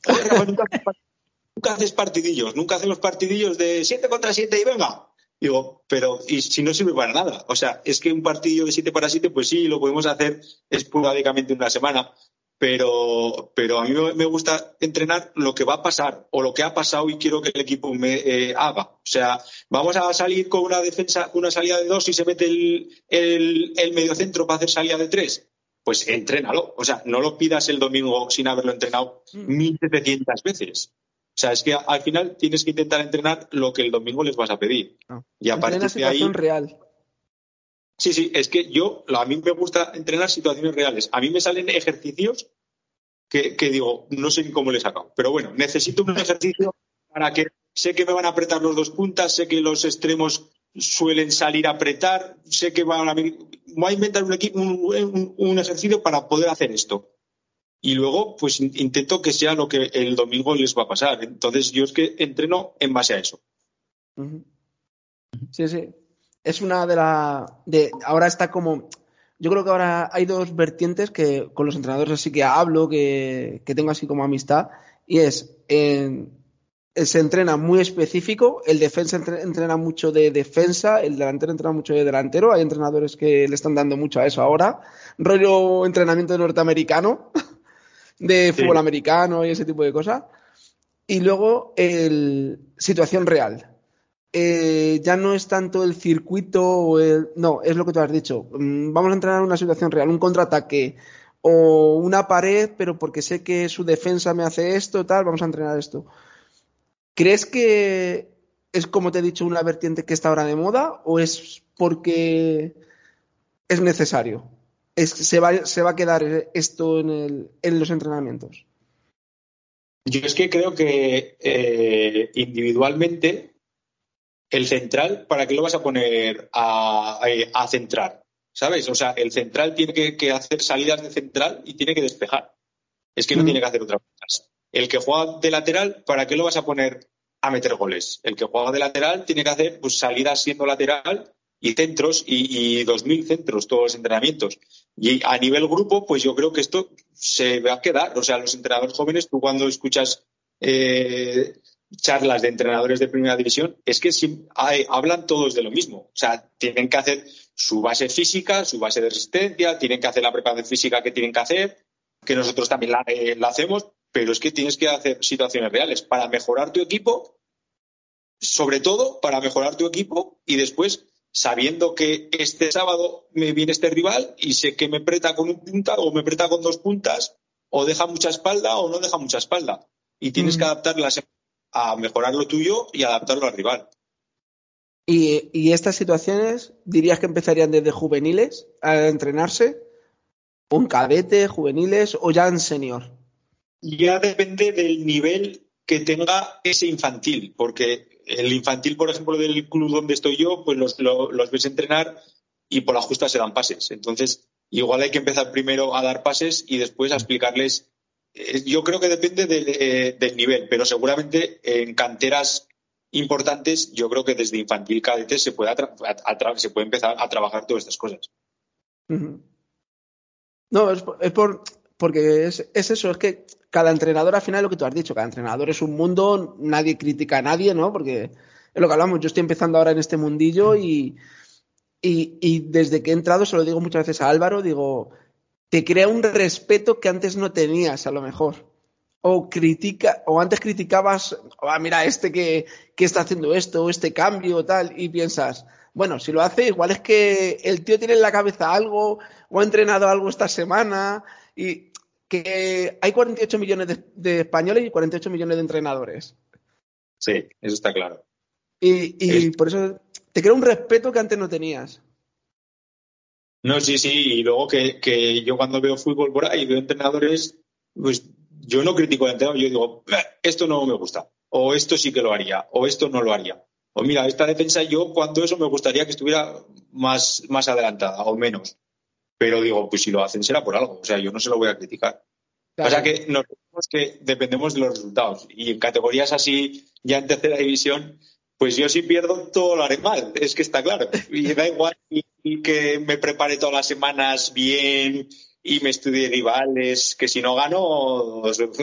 nunca, haces partidillos, nunca hacemos partidillos de 7 contra 7 y venga. Digo, pero ¿y si no sirve para nada? O sea, es que un partidillo de 7 para 7, pues sí, lo podemos hacer esporádicamente una semana, pero, pero a mí me gusta entrenar lo que va a pasar o lo que ha pasado y quiero que el equipo me eh, haga. O sea, vamos a salir con una defensa, una salida de dos y se mete el, el, el mediocentro para hacer salida de tres. Pues entrénalo. O sea, no lo pidas el domingo sin haberlo entrenado 1.700 mm. veces. O sea, es que al final tienes que intentar entrenar lo que el domingo les vas a pedir. Ah. Y a partir de ahí. real. Sí, sí, es que yo, a mí me gusta entrenar situaciones reales. A mí me salen ejercicios que, digo, no sé ni cómo le he sacado. Pero bueno, necesito un ejercicio para que sé que me van a apretar los dos puntas, sé que los extremos suelen salir a apretar, sé que van a, voy a inventar un, un, ejercicio para poder hacer esto. Y luego, pues intento que sea lo que el domingo les va a pasar. Entonces, yo es que entreno en base a eso. Sí, sí es una de las... De, ahora está como... Yo creo que ahora hay dos vertientes que con los entrenadores así que hablo, que, tengo así como amistad, y es... se entrena muy específico, el defensa entrena mucho de defensa, el delantero entrena mucho de delantero, hay entrenadores que le están dando mucho a eso ahora, rollo entrenamiento norteamericano, de fútbol americano y ese tipo de cosas, y luego el situación real, eh, ya no es tanto el circuito o el... No, es lo que tú has dicho. Mm, vamos a entrenar una situación real, un contraataque o una pared, pero porque sé que su defensa me hace esto, tal, vamos a entrenar esto. ¿Crees que es, como te he dicho, una vertiente que está ahora de moda o es porque es necesario? Es, se, va, ¿Se va a quedar esto en, en los entrenamientos? Yo es que creo que eh, individualmente el central, ¿para qué lo vas a poner a, centrar? ¿Sabes? O sea, el central tiene que, hacer salidas de central y tiene que despejar. Es que no tiene que hacer otra cosa. El que juega de lateral, ¿para qué lo vas a poner a meter goles? El que juega de lateral tiene que hacer pues, salidas siendo lateral y centros y, dos mil centros, todos los entrenamientos. Y a nivel grupo, pues yo creo que esto se va a quedar. O sea, los entrenadores jóvenes, tú cuando escuchas eh, charlas de entrenadores de primera división es que hablan todos de lo mismo. O sea, tienen que hacer su base física, su base de resistencia, tienen que hacer la preparación física que tienen que hacer, que nosotros también la, eh, la hacemos, pero es que tienes que hacer situaciones reales para mejorar tu equipo, sobre todo para mejorar tu equipo y después sabiendo que este sábado me viene este rival y sé que me preta con un punta o me preta con dos puntas o deja mucha espalda o no deja mucha espalda. Y tienes que adaptarlas a mejorar lo tuyo y adaptarlo al rival. ¿Y, estas situaciones dirías que empezarían desde juveniles a entrenarse? ¿Un cadete, juveniles o ya en senior? Ya depende del nivel que tenga ese infantil, porque el infantil, por ejemplo, del club donde estoy yo, pues los, los ves entrenar y por la justa se dan pases. Entonces, igual hay que empezar primero a dar pases y después a explicarles. Eh, yo creo que depende eh, del nivel, pero seguramente en canteras importantes, yo creo que desde infantil cadete se puede, se puede empezar a trabajar todas estas cosas. No, es, por, porque es, eso, es que cada entrenador, al final, lo que tú has dicho, cada entrenador es un mundo, nadie critica a nadie, ¿no? Porque es lo que hablamos, yo estoy empezando ahora en este mundillo y desde que he entrado, se lo digo muchas veces a Álvaro, digo, te crea un respeto que antes no tenías, a lo mejor o critica o antes criticabas, ah, mira, este que, está haciendo esto, este cambio, tal, y piensas, bueno, si lo hace, igual es que el tío tiene en la cabeza algo, o ha entrenado algo esta semana, y que hay 48 millones de, españoles y 48 millones de entrenadores. Sí, eso está claro. Y, por eso te crea un respeto que antes no tenías. No, sí, sí, y luego que, que yo cuando veo fútbol por ahí veo entrenadores, pues yo no critico al entrenador, yo digo, esto no me gusta, o esto sí que lo haría, o esto no lo haría. O mira, esta defensa yo cuando eso me gustaría que estuviera más, más adelantada o menos. Pero digo, pues si lo hacen será por algo, o sea, yo no se lo voy a criticar. O sea que nos que dependemos de los resultados. Y en categorías así, ya en tercera división, pues yo si pierdo todo lo haré mal, es que está claro. Y da igual y que me prepare todas las semanas bien y me estudie rivales, que si no gano,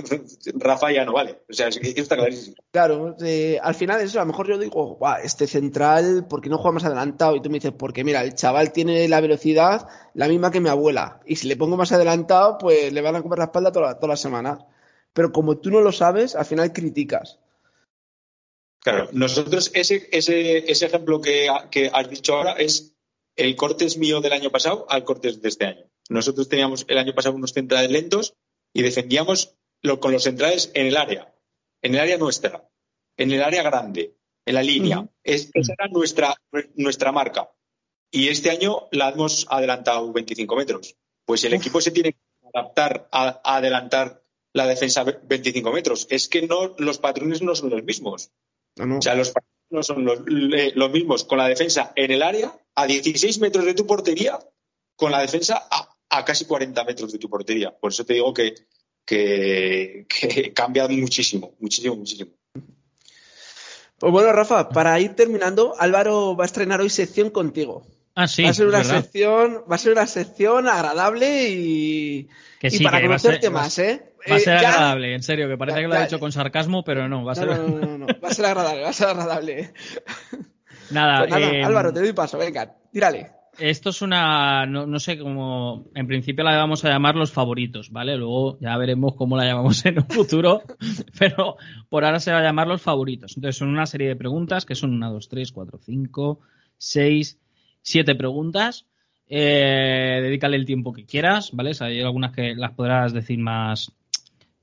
Rafa ya no vale. O sea, está clarísimo. Claro, eh, al final eso, a lo mejor yo digo, este central, ¿por qué no juega más adelantado? Y tú me dices, porque mira, el chaval tiene la velocidad la misma que mi abuela. Y si le pongo más adelantado, pues le van a comer la espalda toda, toda la semana. Pero como tú no lo sabes, al final criticas. Claro, nosotros ese, ese, ese ejemplo que, que has dicho ahora es el cortes mío del año pasado al cortes de este año. Nosotros teníamos el año pasado unos centrales lentos y defendíamos con los centrales en el área, en el área nuestra, en el área grande, en la línea. esa era nuestra, nuestra marca. Y este año la hemos adelantado 25 metros. Pues el equipo se tiene que adaptar a, adelantar la defensa 25 metros. Es que no, los patrones no son los mismos. O sea, los patrones no son los, los mismos con la defensa en el área a 16 metros de tu portería, con la defensa a a casi 40 metros de tu portería. Por eso te digo que, que, cambia muchísimo, muchísimo, muchísimo. Pues bueno, Rafa, para ir terminando, Álvaro va a estrenar hoy sección contigo. Ah, sí. Va a ser una sección, va a ser una sección agradable y, para conocerte más, ¿eh? Va a ser eh, agradable, en serio, que parece que lo ha hecho con sarcasmo, pero no, va a ser. No, no, no, va a ser agradable, va a ser agradable. Nada, pues nada eh, Álvaro, te doy paso, venga, tírale esto es una, no, sé cómo, en principio la vamos a llamar los favoritos, ¿vale? Luego ya veremos cómo la llamamos en un futuro, pero por ahora se va a llamar los favoritos. Entonces son una serie de preguntas que son una, dos, tres, cuatro, cinco, seis, siete preguntas. Eh, dedícale el tiempo que quieras, ¿vale? hay algunas que las podrás decir más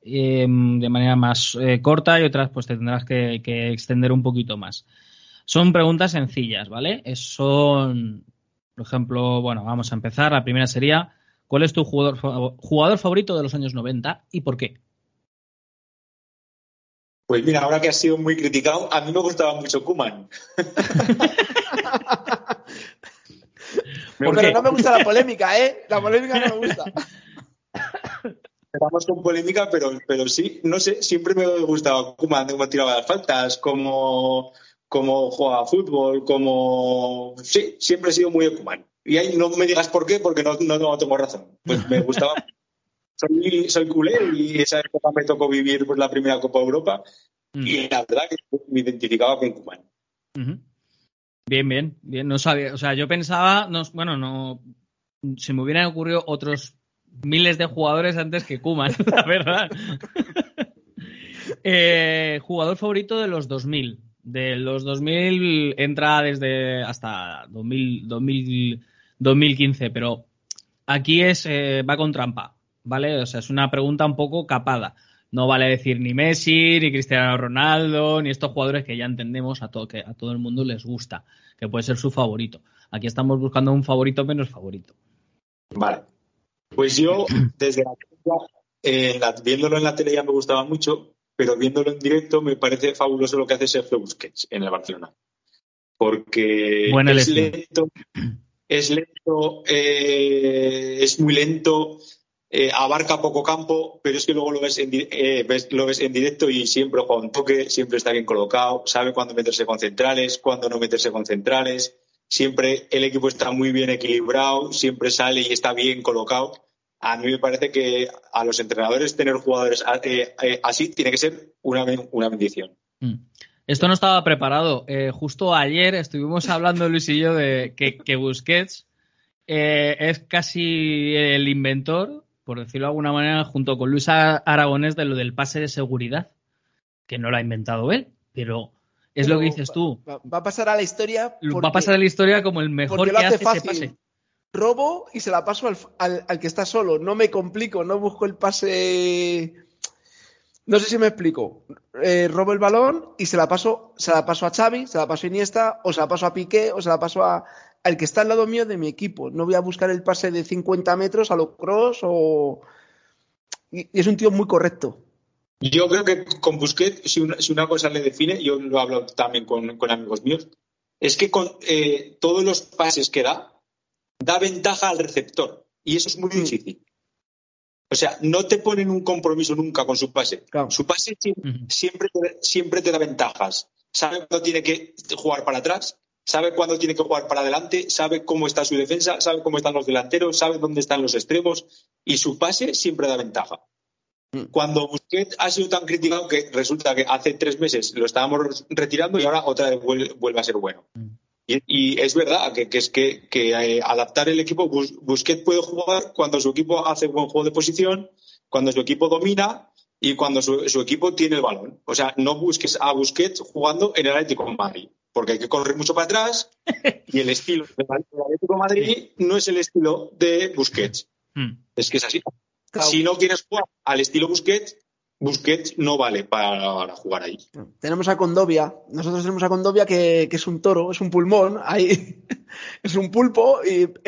em, de manera más eh, corta y otras pues te tendrás que, que extender un poquito más. Son preguntas sencillas, ¿vale? Son por ejemplo, bueno, vamos a empezar. La primera sería, ¿cuál es tu jugador, jugador favorito de los años 90 y por qué? Pues mira, ahora que ha sido muy criticado, a mí me gustaba mucho Kuman. Pero no me gusta la polémica, ¿eh? La polémica no me gusta. Estamos con polémica, pero, pero sí, no sé, siempre me ha gustado Kuman, cómo tiraba las faltas, cómo como juega fútbol, como... Sí, siempre he sido muy Ecuman. Y ahí no me digas por qué, porque no, no, tengo razón. Pues me gustaba. soy, soy culé y esa época me tocó vivir pues, la primera Copa Europa mm. y la verdad que me identificaba con Kuman. Bien, bien, bien. No sabía, o sea, yo pensaba, no, bueno, no, se me hubieran ocurrido otros miles de jugadores antes que Kuman, la verdad. Eh, jugador favorito de los 2000. De los 2000 entra desde hasta 2000, 2015, pero aquí es eh, va con trampa, ¿vale? O sea, es una pregunta un poco capada. No vale decir ni Messi, ni Cristiano Ronaldo, ni estos jugadores que ya entendemos a todo, que a todo el mundo les gusta, que puede ser su favorito. Aquí estamos buscando un favorito menos favorito. Vale. Pues yo, desde la, viéndolo en la tele ya me gustaba mucho, pero viéndolo en directo me parece fabuloso lo que hace Sergio Busquets en el Barcelona. Porque es lento, es lento, eh, es muy lento, eh, abarca poco campo, pero es que luego lo ves, en, eh, lo ves en directo y siempre juega un toque, siempre está bien colocado, sabe cuándo meterse con centrales, cuándo no meterse con centrales, siempre el equipo está muy bien equilibrado, siempre sale y está bien colocado a mí me parece que a los entrenadores tener jugadores eh, eh, así tiene que ser una, una bendición. Mm. Esto no estaba preparado. Eh, justo ayer estuvimos hablando Luis y yo de que, Busquets es casi el inventor, por decirlo de alguna manera, junto con Luis Aragonés de lo del pase de seguridad, que no lo ha inventado él, pero es lo que dices tú. Va, a pasar a la historia. va a pasar a la historia como el mejor que hace, ese pase robo y se la paso al, que está solo. No me complico, no busco el pase. No sé si me explico. Eh, robo el balón y se la paso, se la paso a Xavi, se la paso a Iniesta, o se la paso a Piqué, o se la paso a al que está al lado mío de mi equipo. No voy a buscar el pase de 50 metros a lo cross o. Y, es un tío muy correcto. Yo creo que con Busquets, si una, cosa le define, yo lo he hablado también con, amigos míos, es que con eh, todos los pases que da, da ventaja al receptor. Y eso es muy mm. difícil. O sea, no te ponen un compromiso nunca con su pase. Su pase siempre, siempre, te da ventajas. Sabe cuándo tiene que jugar para atrás, sabe cuándo tiene que jugar para adelante, sabe cómo está su defensa, sabe cómo están los delanteros, sabe dónde están los extremos y su pase siempre da ventaja. Mm. Cuando Busquets ha sido tan criticado que resulta que hace tres meses lo estábamos retirando y ahora otra vez vuelve, a ser bueno. Mm. Y, es verdad que, es que, eh, adaptar el equipo, Busquets puede jugar cuando su equipo hace buen juego de posición, cuando su equipo domina y cuando su, equipo tiene el balón. O sea, no busques a Busquets jugando en el Atlético de Madrid, porque hay que correr mucho para atrás y el estilo del Atlético de Madrid no es el estilo de Busquets. Hmm. Es que es así. Si no quieres jugar al estilo Busquets, Busquets no vale para, jugar ahí. Tenemos a Condovia. Nosotros tenemos a Condovia que, es un toro, es un pulmón, ahí es un pulpo,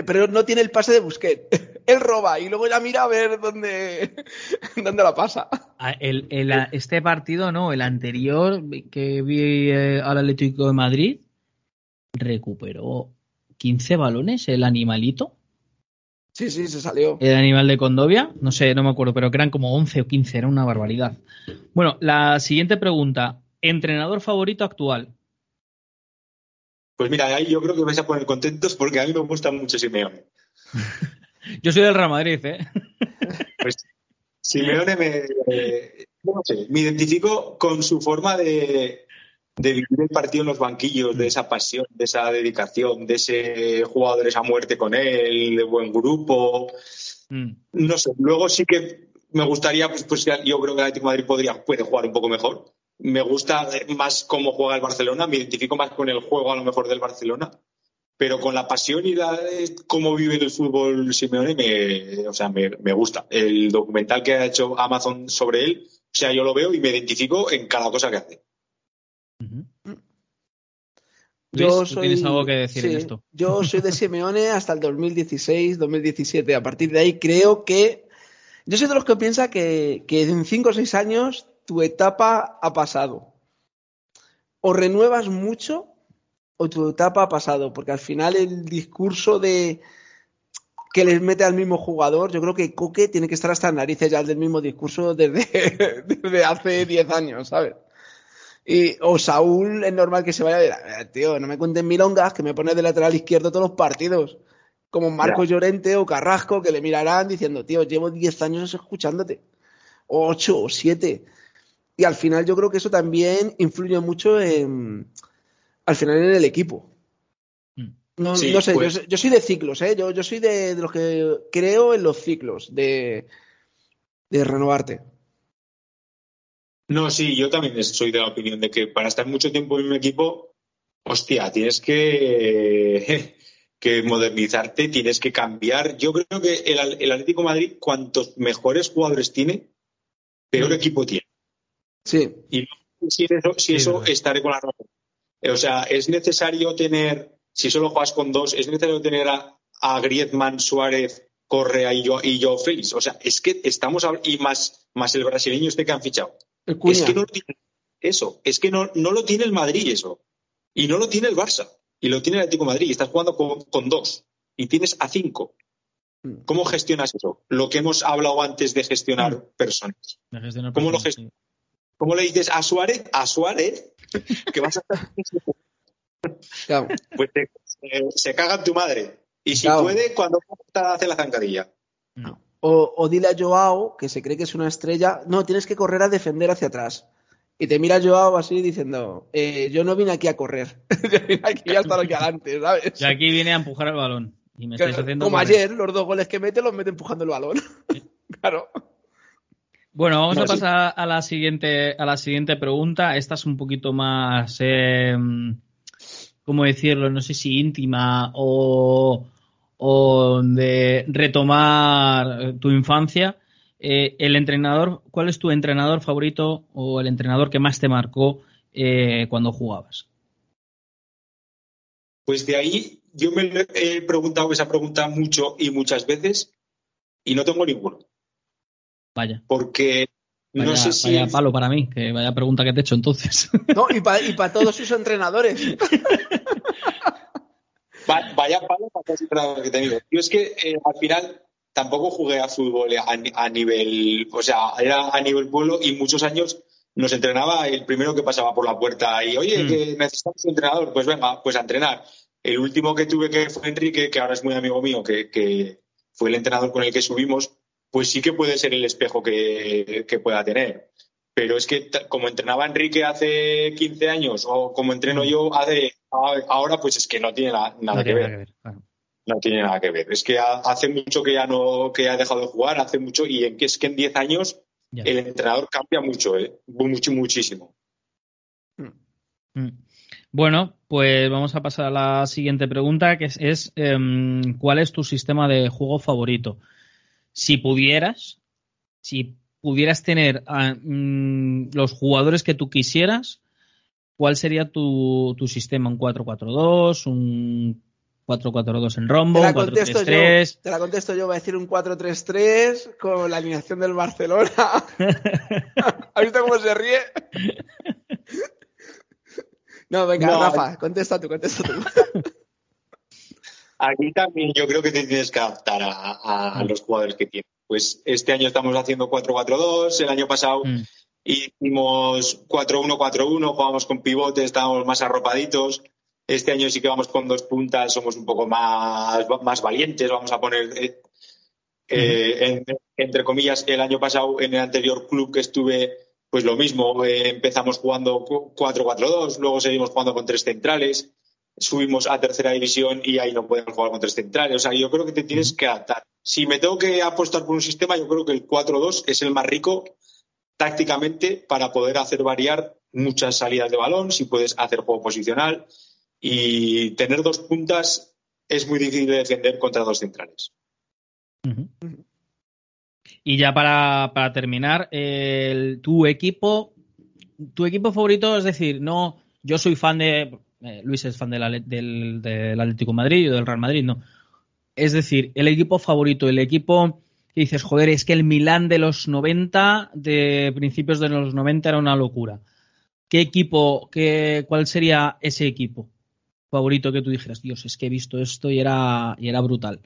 pero no tiene el pase de Busquets. Él roba y luego ya mira a ver dónde, dónde la pasa. Ah, este partido, no, el anterior que vi eh, al Atlético de Madrid, recuperó 15 balones el animalito. Sí, sí, se salió. El animal de Condovia, no sé, no me acuerdo, pero que eran como 11 o 15, era una barbaridad. Bueno, la siguiente pregunta. ¿Entrenador favorito actual? Pues mira, ahí yo creo que vais a poner contentos porque a mí me gusta mucho Simeone. yo soy del Real Madrid, ¿eh? pues Simeone me, no sé, me identifico con su forma de, de vivir el partido en los banquillos, de esa pasión, de esa dedicación, de ese jugadores a muerte con él, de buen grupo. Mm. No sé, luego sí que me gustaría, pues, pues yo creo que el Atlético Madrid podría, puede jugar un poco mejor. Me gusta más cómo juega el Barcelona, me identifico más con el juego a lo mejor del Barcelona, pero con la pasión y la, cómo vive el fútbol Simeone, me, o sea, me, me gusta. El documental que ha hecho Amazon sobre él, o sea, yo lo veo y me identifico en cada cosa que hace. Yo soy, ¿Tienes algo que decir en esto? Yo soy de Simeone hasta el 2016, 2017. A partir de ahí creo que. Yo soy de los que piensa que, que en 5 o 6 años tu etapa ha pasado. O renuevas mucho o tu etapa ha pasado. Porque al final el discurso de que les mete al mismo jugador, yo creo que Coque tiene que estar hasta en narices ya del mismo discurso desde, desde hace 10 años, ¿sabes? Y, o Saúl es normal que se vaya a tío, no me cuenten milongas que me pones de lateral izquierdo todos los partidos. Como Marcos Llorente o Carrasco que le mirarán diciendo, tío, llevo 10 años escuchándote. O 8 o 7. Y al final yo creo que eso también influye mucho en, al final en el equipo. Mm. No, sé, pues yo, soy de ciclos, ¿eh? Yo, soy de, los que creo en los ciclos, de, de renovarte. No, sí, yo también soy de la opinión de que para estar mucho tiempo en un equipo, hostia, tienes que, que modernizarte, tienes que cambiar. Yo creo que el, Atlético Madrid, cuantos mejores jugadores tiene, peor equipo tiene. Sí. Y si eso, si eso estaré con la razón. O sea, es necesario tener, si solo juegas con dos, es necesario tener a, a Griezmann, Suárez, Correa y yo, y yo Félix. O sea, es que estamos, y más, más el brasileño este que han fichado. Es que no lo tiene eso, es que no, no lo tiene el Madrid eso. Y no lo tiene el Barça. Y lo tiene el Atlético de Madrid. Y estás jugando con, dos. Y tienes a cinco. Mm. ¿Cómo gestionas eso? Lo que hemos hablado antes de gestionar mm. personas. ¿Cómo lo gestionas? ¿Cómo le dices a Suárez? A Suárez, que vas a Pues se, caga en tu madre. Y si puede, cuando hace la zancadilla. No. O, dile a Joao, que se cree que es una estrella, no, tienes que correr a defender hacia atrás. Y te mira Joao así diciendo, eh, yo no vine aquí a correr, yo vine aquí a estar aquí adelante, ¿sabes? Y aquí vine a empujar el balón. Y me haciendo como ayer, los dos goles que mete los mete empujando el balón. claro. Bueno, vamos a pasar a la siguiente a la siguiente pregunta. Esta es un poquito más, eh, ¿cómo decirlo? No sé si íntima o, o de retomar tu infancia. Eh, el entrenador, ¿cuál es tu entrenador favorito o el entrenador que más te marcó eh, cuando jugabas? Pues de ahí yo me he preguntado esa pregunta mucho y muchas veces y no tengo ninguno. Vaya. Porque no sé si. Vaya palo para mí, que vaya pregunta que te he hecho entonces. No, y para todos sus entrenadores. Vaya palo para todos los entrenadores que he tenido. Yo es que eh, al final tampoco jugué a fútbol a, nivel, o sea, era a nivel pueblo y muchos años nos entrenaba el primero que pasaba por la puerta y, oye, mm. que necesitamos un entrenador, pues venga, pues a entrenar. El último que tuve que fue Enrique, que ahora es muy amigo mío, que, fue el entrenador con el que subimos, pues sí que puede ser el espejo que, pueda tener. Pero es que como entrenaba Enrique hace 15 años o como entreno mm. yo hace, ahora, pues es que no tiene nada, que ver no tiene nada que ver. Es que hace mucho que ya no que ha dejado de jugar, hace mucho y es que en 10 años el entrenador cambia mucho, ¿eh? mucho muchísimo. Mm. Mm. Bueno, pues vamos a pasar a la siguiente pregunta, que es, em, ¿cuál es tu sistema de juego favorito? Si pudieras, si pudieras tener mm, los jugadores que tú quisieras, ¿cuál sería tu, tu sistema? ¿Un 4-4-2? ¿Un 4-4-2 en rombo, 4-3-3. Te la contesto yo, voy a decir un 4-3-3 con la alineación del Barcelona. ¿Has visto cómo se ríe? No, venga, Rafa, contesta tú, contesta tú. Aquí también yo creo que te tienes que adaptar a, los jugadores que tienes. Pues este año estamos haciendo 4-4-2, el año pasado mm. hicimos 4-1-4-1, jugábamos con pivotes, estábamos más arropaditos. Este año sí que vamos con dos puntas, somos un poco más, más valientes, vamos a poner, eh, eh, entre comillas, el año pasado en el anterior club que estuve, pues lo mismo, eh, empezamos jugando 4-4-2, luego seguimos jugando con tres centrales, subimos a tercera división y ahí no podemos jugar con tres centrales. O sea, yo creo que te tienes que adaptar. Si me tengo que apostar por un sistema, yo creo que el 4-2 es el más rico tácticamente para poder hacer variar muchas salidas de balón, si puedes hacer juego posicional, y tener dos puntas es muy difícil de defender contra dos centrales. Y ya para, terminar, tu equipo, tu equipo favorito, es decir, no, yo soy fan de, eh, Luis es fan del, Atlético Madrid o del Real Madrid, no. Es decir, el equipo favorito, el equipo que dices, joder, es que el Milán de los 90, de principios de los 90 era una locura. ¿Qué equipo, qué, cuál sería ese equipo? favorito que tú dijeras, Dios, es que he visto esto y era, y era brutal?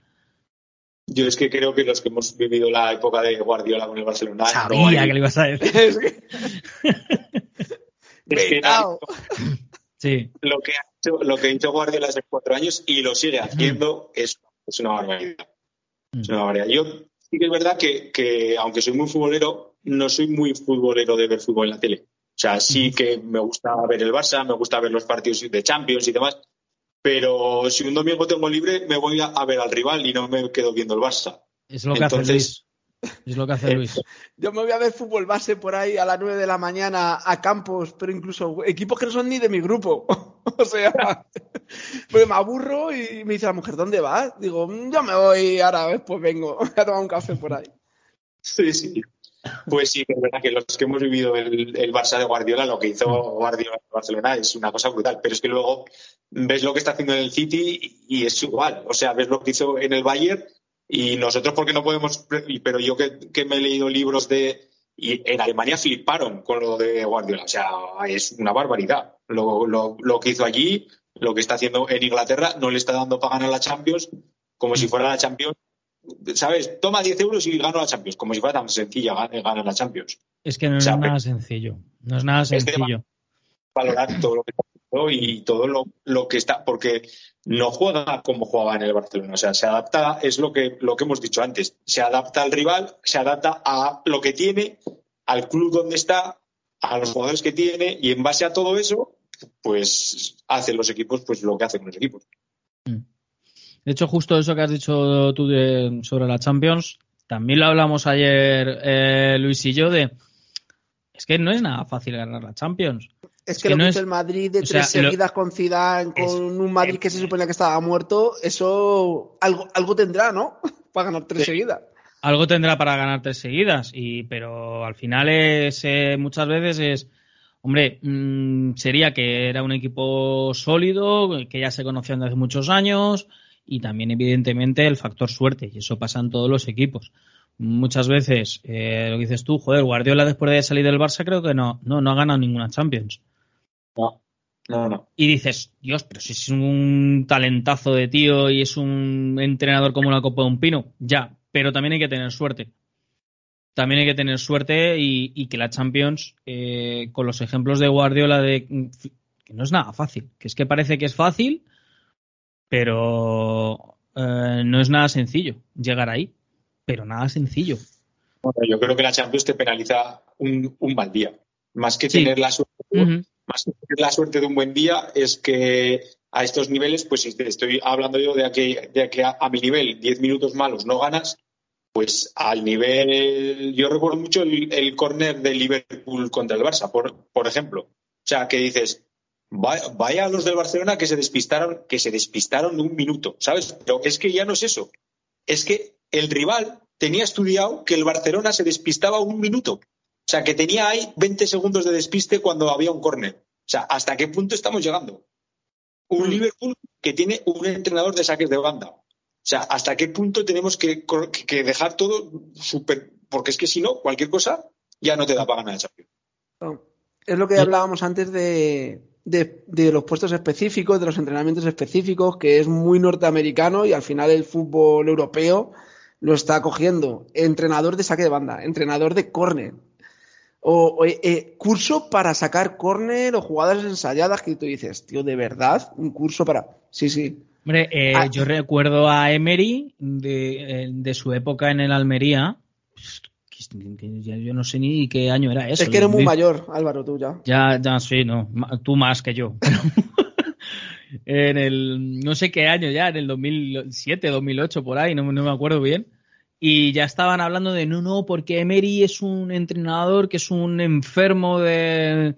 Yo es que creo que los que hemos vivido la época de Guardiola con el Barcelona. Sabía que le ibas a decir. es que, sí. lo, que ha hecho, lo que hizo Guardiola hace cuatro años y lo sigue haciendo es, es, una barbaridad. Es una barbaridad. Yo sí que es verdad que, que, aunque soy muy futbolero, no soy muy futbolero de ver fútbol en la tele. O sea, sí que me gusta ver el Barça, me gusta ver los partidos de Champions y demás, pero si un domingo tengo libre, me voy a, ver al rival y no me quedo viendo el Barça. Es lo que hace Luis. Es lo que hace Luis. Yo me voy a ver fútbol base por ahí a las 9 de la mañana a campos, pero incluso equipos que no son ni de mi grupo. o sea, pues me aburro y me dice la mujer, ¿dónde vas? Digo, mm, yo me voy, ahora después vengo a tomar un café por ahí. Sí, sí. Pues sí, es verdad que los que hemos vivido el, el, Barça de Guardiola, lo que hizo Guardiola en Barcelona es una cosa brutal. Pero es que luego ves lo que está haciendo en el City y es igual. O sea, ves lo que hizo en el Bayern y nosotros porque no podemos, pero yo que, me he leído libros de... Y en Alemania fliparon con lo de Guardiola. O sea, es una barbaridad. Lo, lo, lo que hizo allí, lo que está haciendo en Inglaterra, no le está dando para ganar la Champions como si fuera la Champions ¿sabes? Toma 10 euros y gano la Champions, como si fuera tan sencilla ganar la Champions. Es que no es nada sencillo. No es nada sencillo. valorar todo lo que está y todo lo, que está, porque no juega como jugaba en el Barcelona. O sea, se adapta, es lo que, lo que hemos dicho antes, se adapta al rival, se adapta a lo que tiene, al club donde está, a los jugadores que tiene, y en base a todo eso, pues hacen los equipos pues lo que hacen los equipos. Mm. De hecho, justo eso que has dicho tú sobre la Champions, también lo hablamos ayer eh, Luis y yo de es que no es nada fácil ganar la Champions. Es, que, lo que es el Madrid de tres seguidas con Zidane, con un Madrid que se suponía que estaba muerto, eso algo, algo tendrá, ¿no? para ganar tres seguidas. Algo tendrá para ganar tres seguidas, y pero al final es eh, muchas veces es Hombre, mm, sería que era un equipo sólido, que ya se conocían desde hace muchos años, y también evidentemente el factor suerte y eso pasa en todos los equipos. Muchas veces eh, lo que dices tú, joder, Guardiola después de salir del Barça creo que no, no, no ha ganado ninguna Champions. No, no, no. Y dices, Dios, pero si es un talentazo de tío y es un entrenador como la copa de un pino, ya, pero también hay que tener suerte. También hay que tener suerte y, que la Champions, eh, con los ejemplos de Guardiola de que no es nada fácil, que es que parece que es fácil, pero eh, no es nada sencillo llegar ahí, pero nada sencillo. yo creo que la Champions te penaliza un, mal día. Más que tener la suerte, más que la suerte de un buen día, es que a estos niveles, pues estoy hablando yo de que, de a, mi nivel 10 minutos malos no ganas, pues al nivel, yo recuerdo mucho el, el córner de Liverpool contra el Barça, por, por ejemplo. O sea, que dices, Vaya, a los del Barcelona que se despistaron, que se despistaron un minuto, ¿sabes? Pero es que ya no es eso. Es que el rival tenía estudiado que el Barcelona se despistaba un minuto. O sea, que tenía ahí 20 segundos de despiste cuando había un córner. O sea, ¿hasta qué punto estamos llegando? Un mm. Liverpool que tiene un entrenador de saques de banda. O sea, ¿hasta qué punto tenemos que, dejar todo súper... Porque es que si no, cualquier cosa ya no te da para ganar el Champions. Es lo que hablábamos antes de, de, los puestos específicos, de los entrenamientos específicos, que es muy norteamericano y al final el fútbol europeo lo está cogiendo. Entrenador de saque de banda, entrenador de córner, o, eh, curso para sacar córner o jugadas ensayadas que tú dices, tío, ¿de verdad? ¿Un curso para...? Sí, sí. Hombre, eh, ah. yo recuerdo a Emery de, eh, de, su época en el Almería, yo no sé ni qué año era eso. Es que eres muy mayor, Álvaro, tú ya. Ya, ya, sí, no. Tú más que yo. en el, no sé qué año ya, en el 2007, 2008, por ahí, no, me acuerdo bien. Y ya estaban hablando de, no, no, porque Emery es un entrenador que es un enfermo de,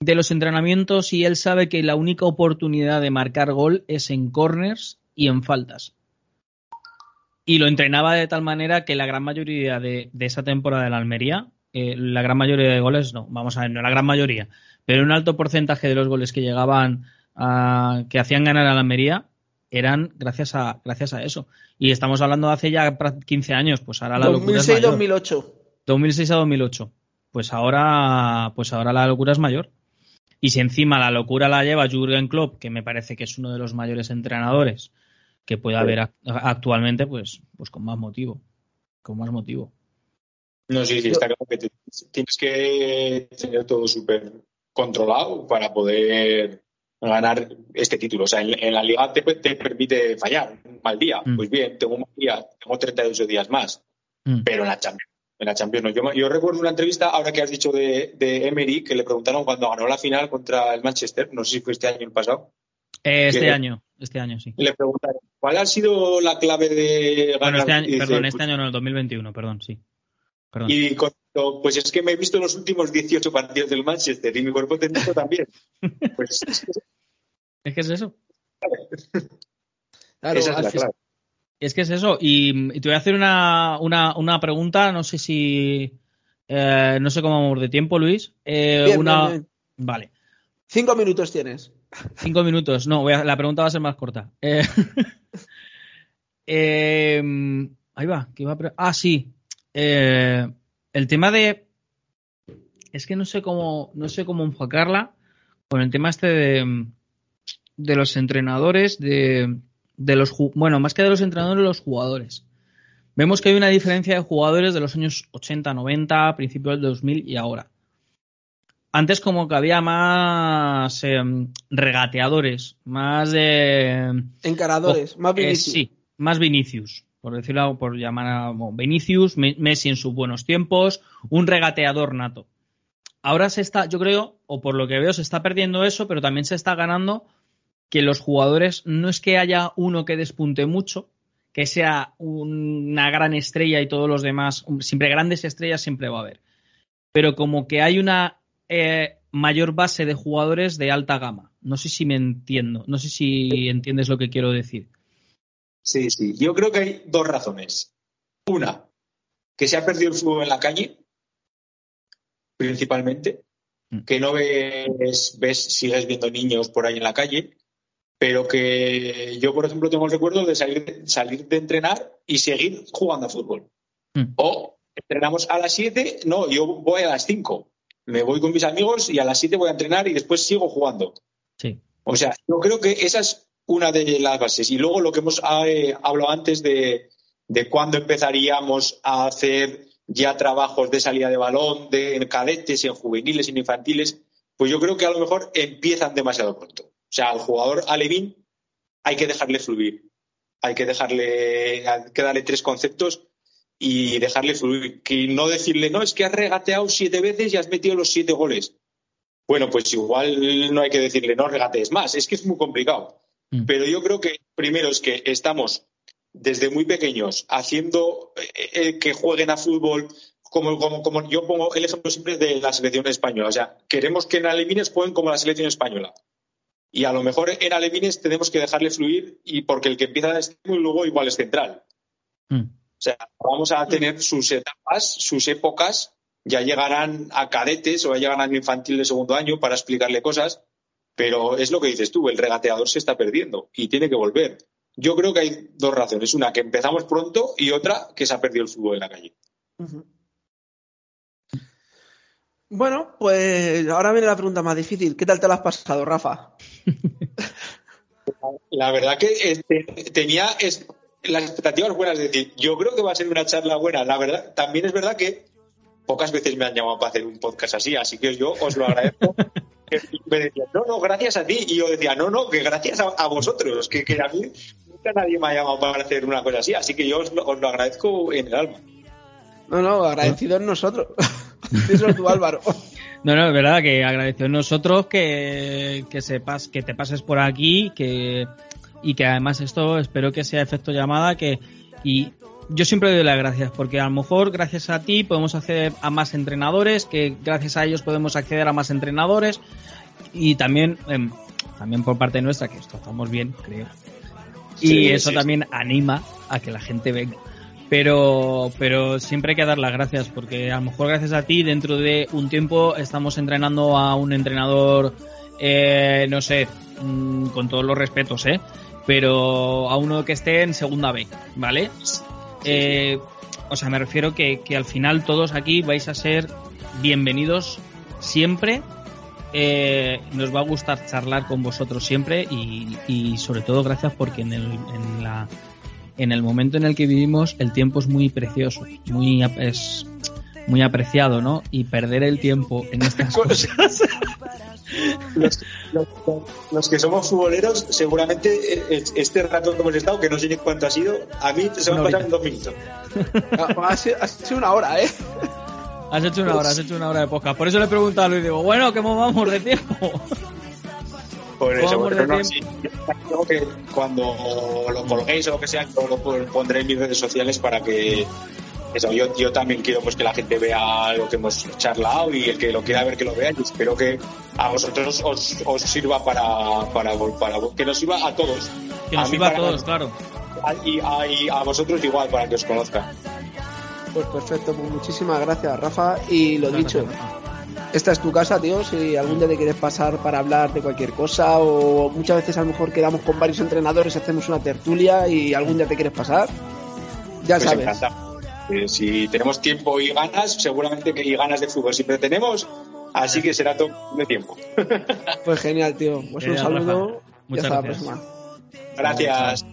de los entrenamientos y él sabe que la única oportunidad de marcar gol es en corners y en faltas y lo entrenaba de tal manera que la gran mayoría de, esa temporada de la Almería, eh, la gran mayoría de goles, no, vamos a ver, no la gran mayoría, pero un alto porcentaje de los goles que llegaban a, que hacían ganar a la Almería eran gracias a, gracias a eso. Y estamos hablando de hace ya 15 años, pues ahora la 2006, locura es mayor. 2006-2008. 2006 a 2008. Pues ahora, pues ahora la locura es mayor. Y si encima la locura la lleva Jürgen Klopp, que me parece que es uno de los mayores entrenadores que puede haber actualmente, pues, pues con más motivo. Con más motivo. No, sí, sí, está claro que tienes que tener todo súper controlado para poder ganar este título. O sea, en, la liga te, permite fallar un mal día. Mm. Pues bien, tengo un mal día, tengo 38 días más. Mm. Pero en la Champions, en la Champions no. Yo, recuerdo una entrevista, ahora que has dicho de, de, Emery, que le preguntaron cuando ganó la final contra el Manchester, no sé si fue este año o el pasado, Eh, este año, este año, sí. Le preguntaré, ¿cuál ha sido la clave de Bueno, ganar? este año, dice, perdón, pues, este año no, el 2021, perdón, sí. Perdón. Y pues es que me he visto los últimos 18 partidos del Manchester y mi cuerpo técnico también. Pues es que Es eso. Claro, esa es al la fin- clave. Es que es eso. Y, y te voy a hacer una, una, una pregunta, no sé si... eh, no sé cómo vamos de tiempo, Luis. Eh, Bien, una... bien, bien. Vale. Cinco minutos tienes. Cinco minutos. No, voy a- la pregunta va a ser más corta. Eh, eh, ahí va. que iba a ah, sí. Eh, el tema de. Es que no sé cómo. No sé cómo enfocarla. Con el tema este de. De los entrenadores. De. De los bueno, más que de los entrenadores, los jugadores. Vemos que hay una diferencia de jugadores de los años 80, 90, principios del 2000 y ahora. Antes como que había más em, regateadores, más de... Encaradores, más eh, Vinicius. sí, más Vinicius, por decirlo, por llamar a Vinicius, Me- Messi en sus buenos tiempos, un regateador nato. Ahora se está, yo creo, o por lo que veo, se está perdiendo eso, pero también se está ganando que los jugadores no es que haya uno que despunte mucho, que sea una gran estrella y todos los demás, siempre grandes estrellas siempre va a haber, pero como que hay una eh, mayor base de jugadores de alta gama. No sé si me entiendo, no sé si entiendes lo que quiero decir. Sí, sí. Yo creo que hay dos razones. Una, que se ha perdido el fútbol en la calle, principalmente. Mm. Que no ves, ves, sigues viendo niños por ahí en la calle, pero que yo, por ejemplo, tengo el recuerdo de salir, salir de entrenar y seguir jugando a fútbol. Mm. O entrenamos a las 7, no, yo voy a las 5. Me voy con mis amigos y a las 7 voy a entrenar y después sigo jugando. Sí. O sea, yo creo que esa es una de las bases. Y luego lo que hemos eh, hablado antes de, de cuándo empezaríamos a hacer ya trabajos de salida de balón, de en cadetes, en juveniles, en infantiles, pues yo creo que a lo mejor empiezan demasiado pronto. O sea, al jugador alevín hay que dejarle fluir. Hay que dejarle, que darle tres conceptos y dejarle fluir. Que no decirle, no, es que has regateado siete veces y has metido los siete goles. Bueno, pues igual no hay que decirle, no regatees más. Es que es muy complicado. Mm. Pero yo creo que primero es que estamos desde muy pequeños haciendo eh, eh, que jueguen a fútbol, como, como, como yo pongo el ejemplo siempre de la selección española. O sea, queremos que en alevines jueguen como la selección española. Y a lo mejor en alevines tenemos que dejarle fluir y porque el que empieza de extremo y luego igual es central. Mm. O sea, vamos a tener sus etapas, sus épocas, ya llegarán a cadetes o ya llegarán a infantil de segundo año para explicarle cosas, pero es lo que dices tú, el regateador se está perdiendo y tiene que volver. Yo creo que hay dos razones, una que empezamos pronto y otra que se ha perdido el fútbol en la calle. Bueno, pues ahora viene la pregunta más difícil. ¿Qué tal te lo has pasado, Rafa? La verdad que eh, te- tenía es- las expectativas buenas, es decir, yo creo que va a ser una charla buena. La verdad, también es verdad que pocas veces me han llamado para hacer un podcast así, así que yo os lo agradezco. Me decían, no, no, gracias a ti. Y yo decía, no, no, que gracias a, a vosotros, que, que a mí nunca nadie me ha llamado para hacer una cosa así, así que yo os lo, os lo agradezco en el alma. No, no, agradecidos nosotros. Eso tú, Álvaro. No, no, es verdad que agradecido nosotros que, que sepas, que te pases por aquí, que y que además esto espero que sea efecto llamada, que y yo siempre doy las gracias, porque a lo mejor gracias a ti podemos acceder a más entrenadores, que gracias a ellos podemos acceder a más entrenadores, y también, em, también por parte nuestra, que esto estamos bien, creo. Y Sí, eso sí, también anima a que la gente venga. Pero, pero siempre hay que dar las gracias, porque a lo mejor gracias a ti, dentro de un tiempo estamos entrenando a un entrenador, eh, no sé, mm, con todos los respetos, ¿eh? Pero a uno que esté en segunda B, ¿vale? Eh, o sea, me refiero que, que al final todos aquí vais a ser bienvenidos siempre. Eh, nos va a gustar charlar con vosotros siempre y, y sobre todo gracias porque en el, en la en el momento en el que vivimos el tiempo es muy precioso, muy es muy apreciado, ¿no? Y perder el tiempo en estas cosas. Los, los- los que somos futboleros, seguramente eh, este rato que hemos estado, que no sé ni cuánto ha sido, a mí se me Una ha pasado dos minutos. Ha, ha sido, ha sido una hora, ¿eh? Has hecho una hora, has hecho una hora de podcast. Por eso le he preguntado a Luis, digo, bueno, ¿cómo vamos de tiempo? Por eso, bueno, no, sí, yo que cuando lo colguéis o lo que sea, yo lo pondré en mis redes sociales para que eso, yo, yo también quiero pues que la gente vea lo que hemos charlado y el que lo quiera ver que lo vea y espero que a vosotros os, os sirva para, para, para, que nos sirva a todos. Que nos sirva a todos, claro. Y a, a, vosotros igual para que os conozcan. Pues perfecto, pues muchísimas gracias Rafa y lo dicho. Esta es tu casa, tío. Si algún día te quieres pasar para hablar de cualquier cosa, o muchas veces a lo mejor quedamos con varios entrenadores, hacemos una tertulia y algún día te quieres pasar, ya pues sabes. Eh, si tenemos tiempo y ganas, seguramente que y ganas de fútbol siempre tenemos, así que será todo de tiempo. Pues genial, tío. Pues un saludo y hasta la próxima. Gracias.